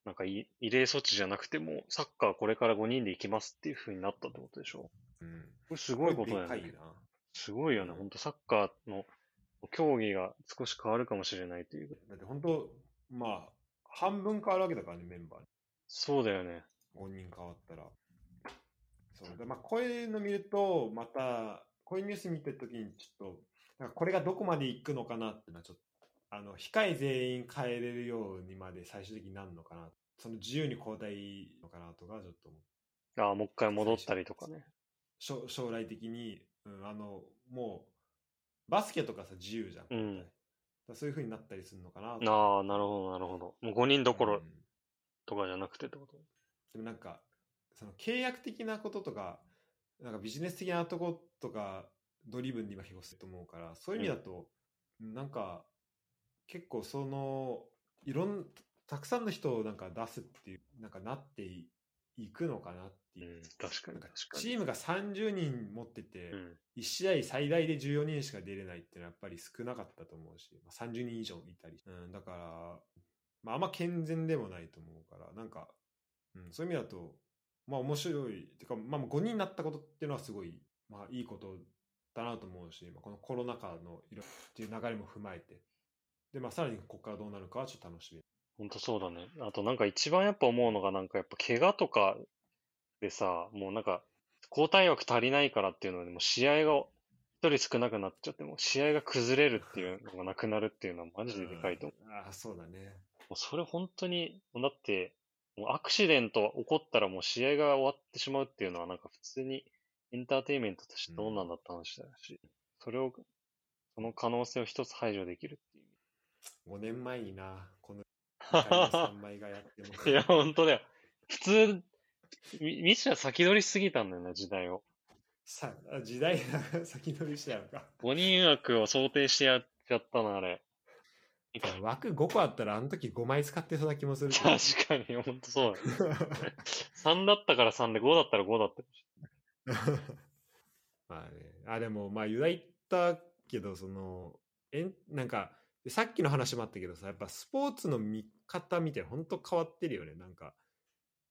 なんかい異例措置じゃなくても、サッカーこれから5人で行きますっていう風になったってことでしょ？うん。これすごいことだよね。すごいよね。ほんとサッカーの競技が少し変わるかもしれないという。だって本当、まあ、半分変わるわけだからね、メンバー。そうだよね。5人変わったら。そうでまあ、こういうの見ると、また、こういうニュース見てるときに、ちょっと、なんかこれがどこまで行くのかなっていうのは、ちょっと、あの、控え全員変えれるようにまで最終的になるのかな。その自由に交代のかなとか、ちょっと思うああ、もう一回戻ったりとかね。将将来的に、うん、あの、もう、バスケとかさ、自由じゃん。うんそういう風になったりするのかなとああ、なるほど、なるほど。もう5人どころうんとかじゃなくてってこと？でもなんか、その契約的なこととか、なんかビジネス的なとことか、ドリブンに今結構すると思うから、そういう意味だと、なんか、結構その、いろん、たくさんの人をなんか出すっていう、なんかなっていいくのかなっていう。うん、確かになんか確かに。チームが30人持ってて、うん。1試合最大で14人しか出れないっていうのはやっぱり少なかったと思うし、まあ、30人以上いたり、うん、だから、まあ、あんま健全でもないと思うから、なんか、うん、そういう意味だと、まあ面白い、てか、まあ5人になったことっていうのはすごい、まあいいことだなと思うし、まあ、このコロナ禍のいろっていう流れも踏まえて、で、まあさらにここからどうなるかはちょっと楽しみ。ほんとそうだね。あとなんか一番やっぱ思うのがなんかやっぱ怪我とかでさ、もうなんか交代枠足りないからっていうので、もう試合が一人少なくなっちゃって、もう試合が崩れるっていうのがなくなるっていうのはマジででかいと思う。うんああ、そうだね。もうそれ本当に、だって、もうアクシデント起こったらもう試合が終わってしまうっていうのはなんか普通にエンターテインメントとしてどうなんだって話だし、それを、その可能性を一つ排除できるっていう。5年前にな、この <laughs> 3枚がやっても。いや、本当だよ。普通、みミシは先取りしすぎたんだよな、時代を。さ時代が先取りしたのか。5人枠を想定してやっちゃったな、あれ。枠5個あったらあの時5枚使ってそうな気もする。確かに、本当そうだよ。3だったから3で、5だったら5だった。<laughs> まあね。あ、でも、まあ、ユダ言ったけど、その、えん、なんか、さっきの話もあったけどさ、やっぱスポーツの見方みたいな、本当変わってるよね。なんか、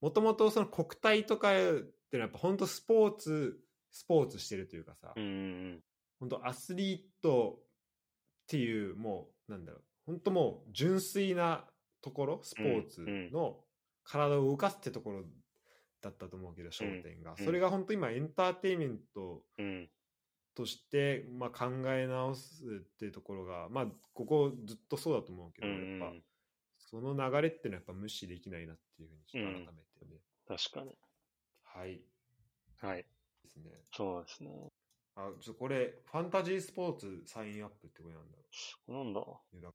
もともとその国体とかっていうのはやっぱ本当スポーツ、スポーツしてるというかさ、うんうん本当アスリートっていう、もう、なんだろう、本当もう純粋なところ、スポーツの体を動かすってところだったと思うけど、焦点が。うんそれが本当今エンターテインメント。として、まあ、考え直すっていうところが、まあ、ここずっとそうだと思うけど、うんやっぱ、その流れっていうのはやっぱ無視できないなっていうふうにちょっと改めてね。確かに。はい。はい。ですね。そうですね。あ、ちょこれ、ファンタジースポーツサインアップってこれなんだろなんだ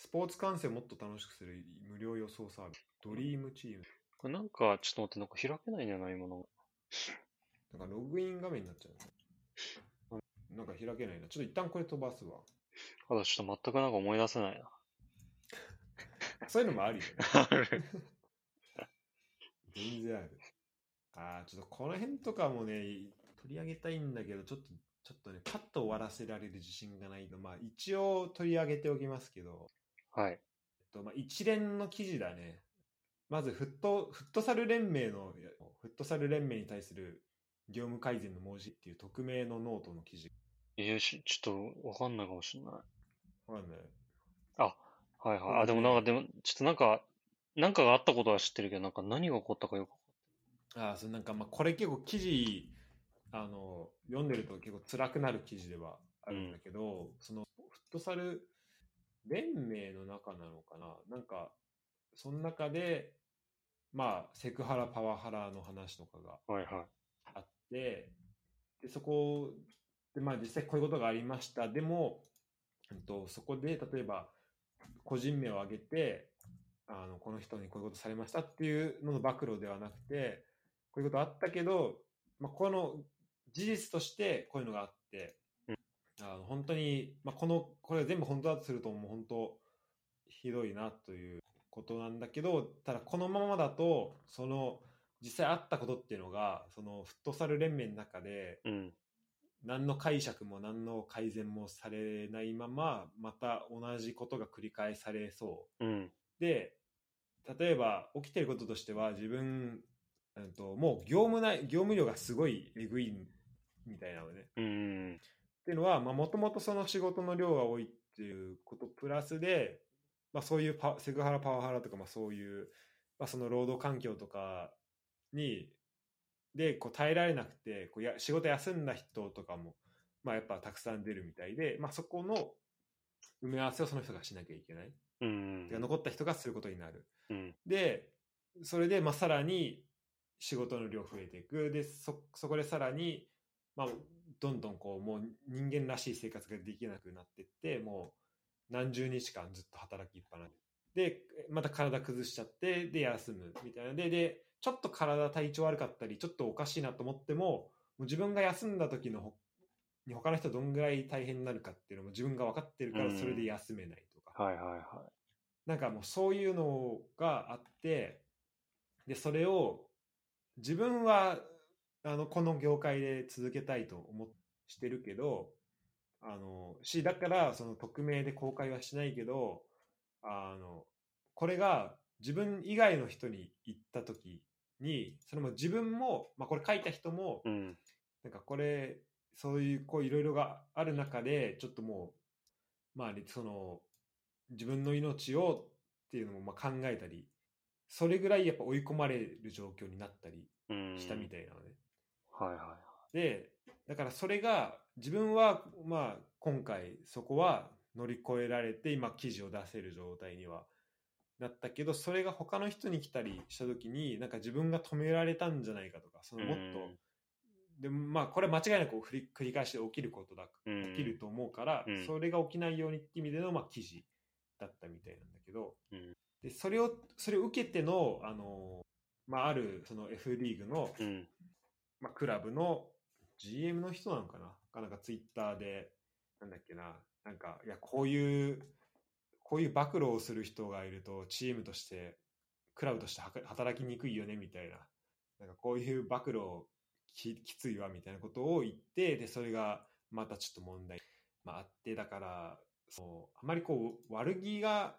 スポーツ観戦をもっと楽しくする無料予想サービス。ドリームチーム。これなんか、ちょっと待って、なんか開けないんじゃないものなんかログイン画面になっちゃうね。なんか開けないな。ちょっと一旦これ飛ばすわ。あとちょっと全くなんか思い出せないな。そういうのもあるよね。ある。全然ある。ああ、ちょっとこの辺とかもね、取り上げたいんだけど、ちょっと、ちょっとね、パッと終わらせられる自信がないの。まあ、一応取り上げておきますけど、はい。えっと、まあ、一連の記事だね。まずフット、フットサル連盟の、フットサル連盟に対する業務改善の文字っていう匿名のノートの記事。えー、しちょっとわかんないかもしれない。わかんない？あ、はいはい。あ、でもなんか、でも、ちょっとなんか、なんかがあったことは知ってるけど、なんか何が起こったかよく。ああ、それなんか、まあ、これ結構記事、あの、読んでると結構辛くなる記事ではあるんだけど、その、フットサル連盟の中なのかな？なんか、その中で、まあ、セクハラ、パワハラの話とかがはいはい。あって、で、そこで、まあ実際こういうことがありました。でも、うんと、そこで例えば、個人名を挙げて、あの、この人にこういうことされましたっていうのの暴露ではなくて、こういうことあったけど、まあ、この事実としてこういうのがあって、うんあの本当に、まあ、この、これ全部本当だとすると、もう本当、ひどいなということなんだけど、ただこのままだと、その、実際あったことっていうのが、そのフットサル連盟の中で、うん。何の解釈も何の改善もされないまま、また同じことが繰り返されそう。うん。で、例えば起きてることとしては、自分、うんともう業務内、業務量がすごいえぐいみたいなのね。うん。っていうのは、もともとその仕事の量が多いっていうことプラスで、まあ、そういうパセクハラ、パワハラとか、まあ、そういう、まあ、その労働環境とかに、で、こう耐えられなくて、こうや仕事休んだ人とかも、まあ、やっぱたくさん出るみたいで、まあ、そこの埋め合わせをその人がしなきゃいけない。うん残った人がすることになる。うん。で、それで、まあ、さらに仕事の量増えていく。で、そ、そこでさらに、まあ、どんどんこう、もう人間らしい生活ができなくなっていって、もう何十日間ずっと働きっぱなし。で、また体崩しちゃって、で、休むみたいな。で、で、ちょっと体体調悪かったり、ちょっとおかしいなと思っても、もう自分が休んだ時のほに他の人どんぐらい大変になるかっていうのも自分が分かってるから、うんそれで休めないとか。はいはいはなんかもうそういうのがあって、で、それを自分はあのこの業界で続けたいと思っしてるけど、あの、し、だからその匿名で公開はしないけど、あの、これが自分以外の人に言った時に、それも自分も、まあこれ書いた人も、い。うん。なんかこれ、そういう、こういろいろがある中で、ちょっともう、まあ、その、自分の命をっていうのもまあ考えたり、それぐらいやっぱ追い込まれる状況になったりうん。したみたいなのね。はいはで、だからそれが、自分は、まあ、今回そこは乗り越えられて、今記事を出せる状態にはなったけど、それが他の人に来たりした時に、なんか自分が止められたんじゃないかとか、そい。のもっと、でもまあこれは間違いなく繰り繰り返しで起きることだ、うん起きると思うから、うんそれが起きないようにって意味でのまあ記事だったみたいなんだけど、うんでそれをそれを受けてのあの、まあ、あるその F リーグの、うん。まあ、クラブの GM の人なのかな？かなんかツイッターでなんだっけな？なんかいやこういうこういう暴露をする人がいるとチームとしてクラブとして働きにくいよねみたいな。なんかこういう暴露ききついわみたいなことを言ってでそれがまたちょっと問題、まあ、あってだからそうあまりこう悪気が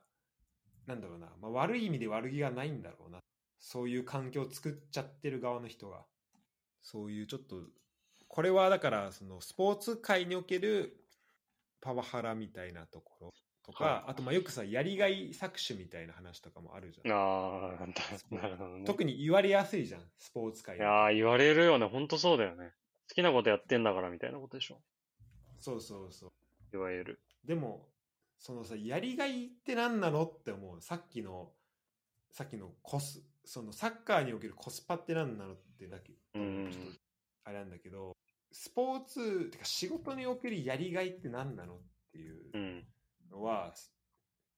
なんだろうな、まあ、悪い意味で悪気がないんだろうな。そういう環境を作っちゃってる側の人がそういうちょっとこれはだからそのスポーツ界におけるパワハラみたいなところとか、はいあとまあよくさやりがい搾取みたいな話とかもあるじゃんああ、なるほどね。特に言われやすいじゃんスポーツ界いやー、言われるよね。ほんとそうだよね。好きなことやってんだからみたいなことでしょ。そうそうそういわゆる。でもそのさやりがいって何なのって思うさっきのさっきのコスそのサッカーにおけるコスパって何なのってだけ、うんあれなんだけどスポーツてか仕事におけるやりがいって何なのっていううん。のは、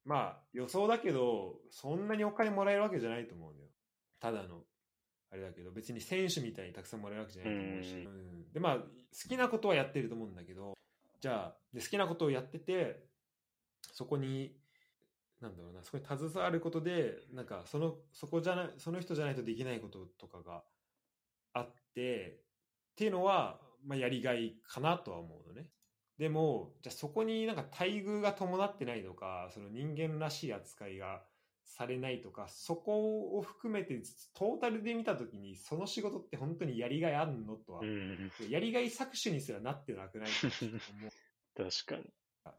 まあ予想だけどそんなにお金もらえるわけじゃないと思うのよ。ただのあれだけど別に選手みたいにたくさんもらえるわけじゃないと思うし、うん。うん。でまあ好きなことはやってると思うんだけどじゃあで好きなことをやっててそこになんだろうなそこに携わることでなんかそのそこじゃないその人じゃないとできないこととかがあってっていうのは、まあ、やりがいかなとは思うのねでもじゃあそこになんか待遇が伴ってないとかその人間らしい扱いがされないとかそこを含めてトータルで見た時にその仕事って本当にやりがいあるのとは、うん。やりがい搾取にすらなってなくないと思う <laughs> 確かに。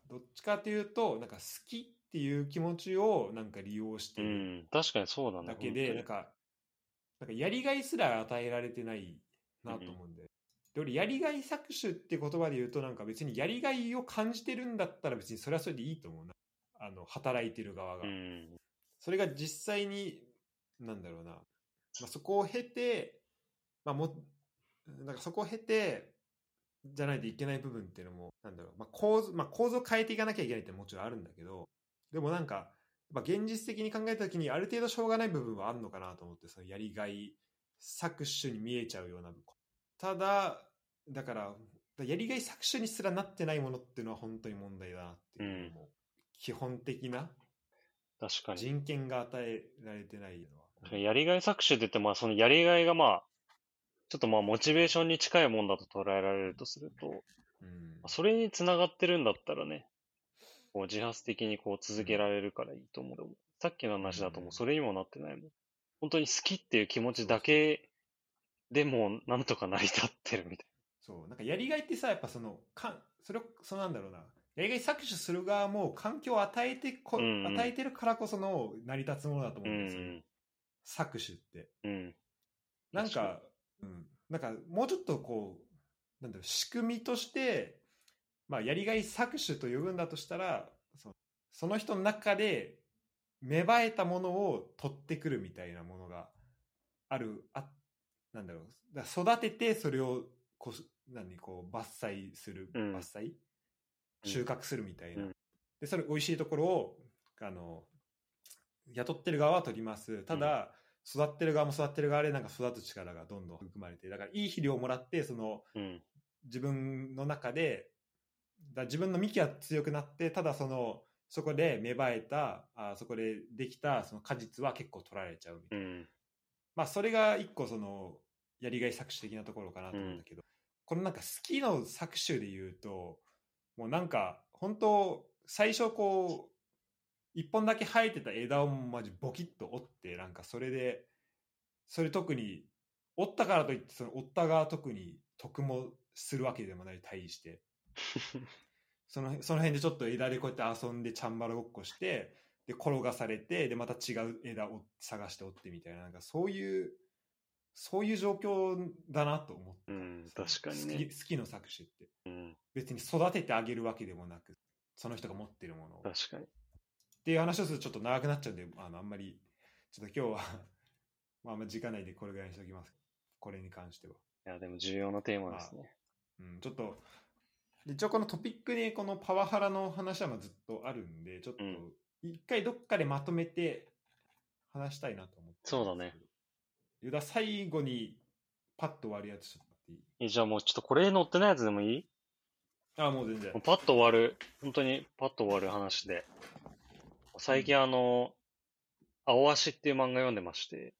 どっちかというとなんか好きっていう気持ちをなんか利用してうるん。確かにそうだね。だけで、本なんかなんかやりがいすら与えられてないなと思うんで,、で俺やりがい搾取って言葉で言うとなんか別にやりがいを感じてるんだったら別にそれはそれでいいと思うな。あの働いてる側が。それが実際になんだろうな、まあ、そこを経て、まあ、もなんかそこを経てじゃないといけない部分っていうのもなんだろう、まあ構図まあ、構造を変えていかなきゃいけないってもちろんあるんだけどでもなんかやっぱ現実的に考えた時にある程度しょうがない部分はあるのかなと思ってそのやりがい搾取に見えちゃうようなただだからだやりがい搾取にすらなってないものっていうのは本当に問題だなっていうのも、基本的な確かに。人権が与えられてないのは。やりがい搾取って言って、まあ、そのやりがいがまあ、ちょっとまあ、モチベーションに近いもんだと捉えられるとすると、うんそれにつながってるんだったらね、こう自発的にこう続けられるからいいと思う。さっきの話だともうそれにもなってないもん。本当に好きっていう気持ちだけでもうなんとか成り立ってるみたいそう、なんかやりがいってさ、やっぱその、かんそれを、そうなんだろうな。やりがい搾取する側も環境を与えてこ、うんうん与えてるからこその成り立つものだと思な。ううんですよ。ん。搾取って。うん。なんか、うん。なんか、もうちょっとこう、なんだろう、仕組みとして、まあ、やりがい搾取と呼ぶんだとしたら、その人の中で芽生えたものを取ってくるみたいなものがある、あ、なんだろう、だ育ててそれをこう、何、こう、伐採する、うん。伐採？うん。収穫するみたいな。うん。で、それ美味しいところを、あの、雇ってる側は取ります。ただ、育ってる側も育ってる側でなんか育つ力がどんどん含まれて、だからいい肥料をもらって、そのうん。自分の中で、だ自分の幹は強くなって、ただその、そこで芽生えた、あそこでできたその果実は結構取られちゃうみたいな。うん。まあそれが一個その、やりがい搾取的なところかなと思うんだけど、このなんか好きの搾取で言うと、もうなんか、本当最初こう、一本だけ生えてた枝をマジボキッと折って、なんかそれで、それ特に、折ったからといって、その折った側特に得もするわけでもない対して、<laughs> そのその辺でちょっと枝でこうやって遊んでチャンバラごっこして、で、転がされて、で、また違う枝を探して折ってみたいな、なんかそういう、そういう状況だなと思って。うん確かにね好き好きの搾取って。うん。別に育ててあげるわけでもなく、その人が持ってるものを。っ確かに。ていう話をするとちょっと長くなっちゃうんで、あの、あんまり、ちょっと今日は、<laughs> まあ、あんま時間内でこれぐらいにしておきます。これに関しては。いや、でも重要なテーマですね。うん、ちょっと、一応このトピックにこのパワハラの話はまあずっとあるんで、ちょっとうん一回どっかでまとめて話したいなと思って。そうだね。ユダ、最後にパッと終わるやつちょっと待っていい？えじゃあもうちょっとこれ載ってないやつでもいい？あ、もう全然もう。パッと終わる、本当にパッと終わる話で。最近あの、青足っていう漫画読んでまして、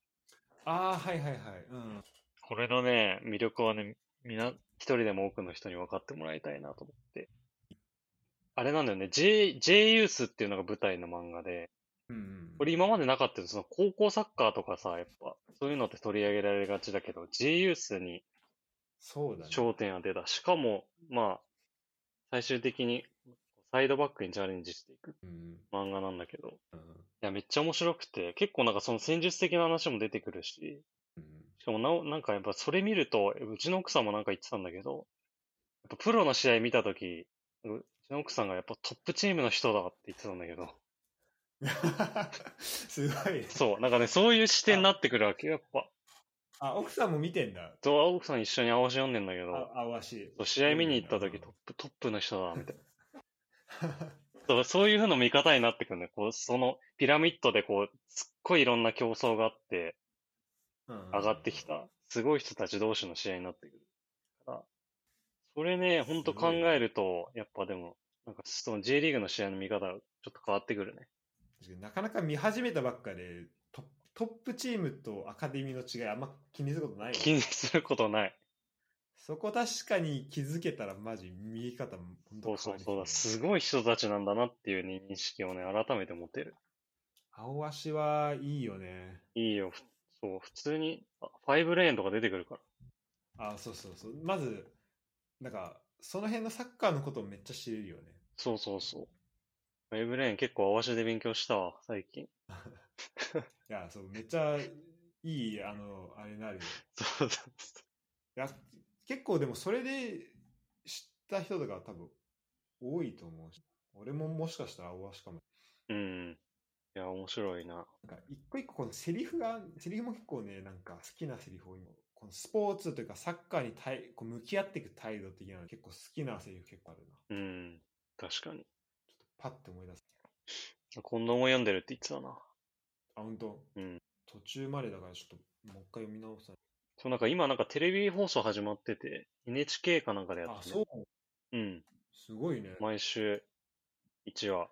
ああ、はいはいはい。うん。これのね、魅力はね、みな、一人でも多くの人に分かってもらいたいなと思って。あれなんだよね、J、J ユースっていうのが舞台の漫画で、うんうん。これ今までなかったよその高校サッカーとかさ、やっぱ、そういうのって取り上げられがちだけど、J ユースにそうだね。焦点当てた。しかも、まあ、最終的にサイドバックにチャレンジしていくうん。漫画なんだけど、いうん。や、めっちゃ面白くて、結構なんかその戦術的な話も出てくるし、うん。しかもなお、なんかやっぱそれ見ると、うちの奥さんもなんか言ってたんだけど、やっぱプロの試合見たとき、うちの奥さんがやっぱトップチームの人だって言ってたんだけど、<laughs> すごい。そう、なんかね、そういう視点になってくるわけよ、やっぱ。あ、奥さんも見てんだ。そう、奥さん一緒に合わせ読んでんだけど、あ、あわし。そう試合見に行ったときトップ、トップの人だ、みたいな。そうそういう風な見方になってくるね。こう、そのピラミッドでこう、すっごいいろんな競争があって、上がってきた、すごい人たち同士の試合になってくる。から、それね、ほんと考えると、やっぱでも、なんかその J リーグの試合の見方がちょっと変わってくるね。なかなか見始めたばっかでトップトップチームとアカデミーの違いあんま気にすることないもん気にすることない。そこ確かに気づけたらマジ見え方も本当そう変わりそうそうだ。すごい人たちなんだなっていう認識をね、改めて持てる。青足はいいよね。いいよ。ふそう、普通に、あ5レーンとか出てくるから。あ、そうそうそう。まず、なんか、その辺のサッカーのことをめっちゃ知れるよね。そうそうそう。5レーン結構合わせで勉強したわ、最近。<laughs> いや、そう、めっちゃいい、あの、あれになるよ。<laughs> そうそうそいや、結構でもそれで知った人とか多分多いと思うし、俺ももしかしたら青足かも。う。うん。いや、面白いな。なんか一個一個このセリフが、セリフも結構ね、なんか好きなセリフを今、このスポーツというかサッカーに対こう向き合っていく態度的なの結構好きなセリフ結構あるな。うん。確かに。ちょっとパッて思い出す。近藤も読んでるって言ってたな。あ、本当？うん。途中までだからちょっともう一回読み直さない。そうなんか今なんかテレビ放送始まってて、NHK かなんかでやっあ、てて、そう。うん。すごいね。毎週1話。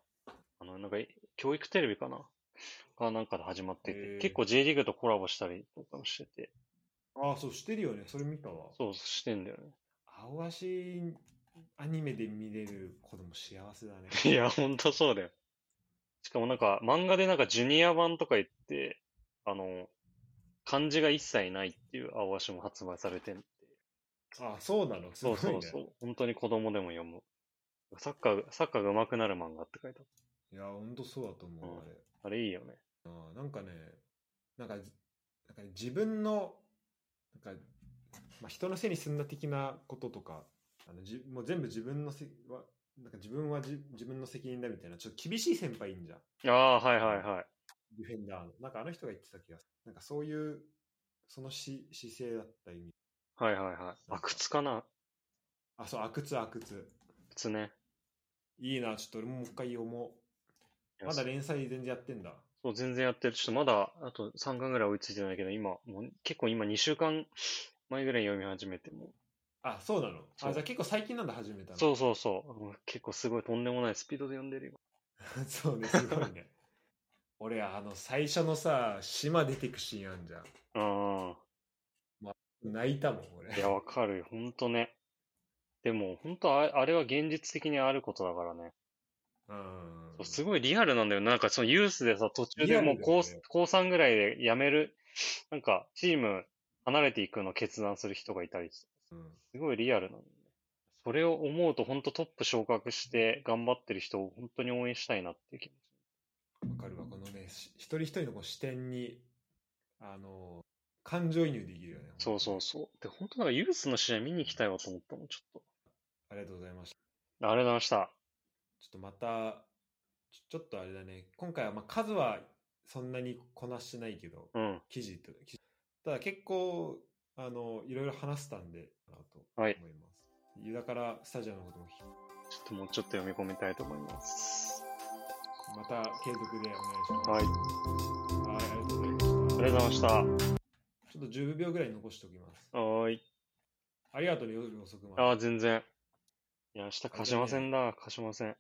あの、なんか、教育テレビかな？かなんかで始まってて、結構 J リーグとコラボしたりとかもしてて、あ、そう、してるよね。それ見たわ。そうしてんだよね。青足アニメで見れる子供幸せだね。<laughs> いや、ほんとそうだよ。しかもなんか、漫画でなんかジュニア版とか言って、あの、漢字が一切ないっていう青足も発売されてんあ、そうなの？すそごいね。うそうそう。本当に子供でも読む。サッカー、サッカーが上手くなる漫画って書いてある。いや、ほんとそうだと思う、うんあれ。あれいいよね。あーなんかね、なんか、なんかね自分の、なんか、まあ、人のせいにすんな的なこととか、あのじもう全部自分のせは、なんか自分はじ自分の責任だみたいな、ちょっと厳しい先輩いいんじゃん。ああ、はいはいはい。ディフェンダーの。なんかあの人が言ってた気がする。なんかそういう、そのし姿勢だった意味。はいはいはい。あ、靴かな？あ、そう、阿久津、阿久津。靴ね。いいな、ちょっと俺ももう一回読も。まだ連載全然やってんだ。そう、全然やってる。ちょっとまだ、あと3巻ぐらい追いついてないけど、今、もう結構今2週間前ぐらいに読み始めてもあ、そうなの？あ、じゃあ結構最近なんだ、始めたの。そうそうそう。結構すごいとんでもないスピードで読んでるよ。<laughs> そうね、すごいね。<laughs> 俺、あの、最初のさ、島出てくシーンあんじゃん。あ泣いたもん、俺。あ、いや、わかるよ。ほんとね。でも、ほんとあ、あれは現実的にあることだからね。うんそうすごいリアルなんだよ。なんかそのユースでさ、途中でもう高ね高3ぐらいで辞める、なんかチーム離れていくのを決断する人がいたりすうんすごいリアルなんだよね。それを思うと本当トップ昇格して頑張ってる人を本当に応援したいなっていう気持ち。わかるわ、このね、し一人一人のこう視点に、あの、感情移入できるよね。そうそうそう。で、本当なんかユースの試合見に行きたいわと思ったもん、ちょっありがとうございました。と。ありがとうございました。ちょっとまた、ちょちょっとあれだね、今回は、まあ、数はそんなにこなしてないけど、うん。記事と、記事ただ結構、あの、いろいろ話せたんで、かなとはい思います。ユダからスタジアムのこともちょっともうちょっと読み込みたいと思います。また継続でお願いします。はい。はい、ありがとうございました。ありがとうございました。はちょっと10秒ぐらい残しておきます。ーい。ありがとうね、夜遅くまで。ああ、全然。いや、明日貸しませんだ。貸しません。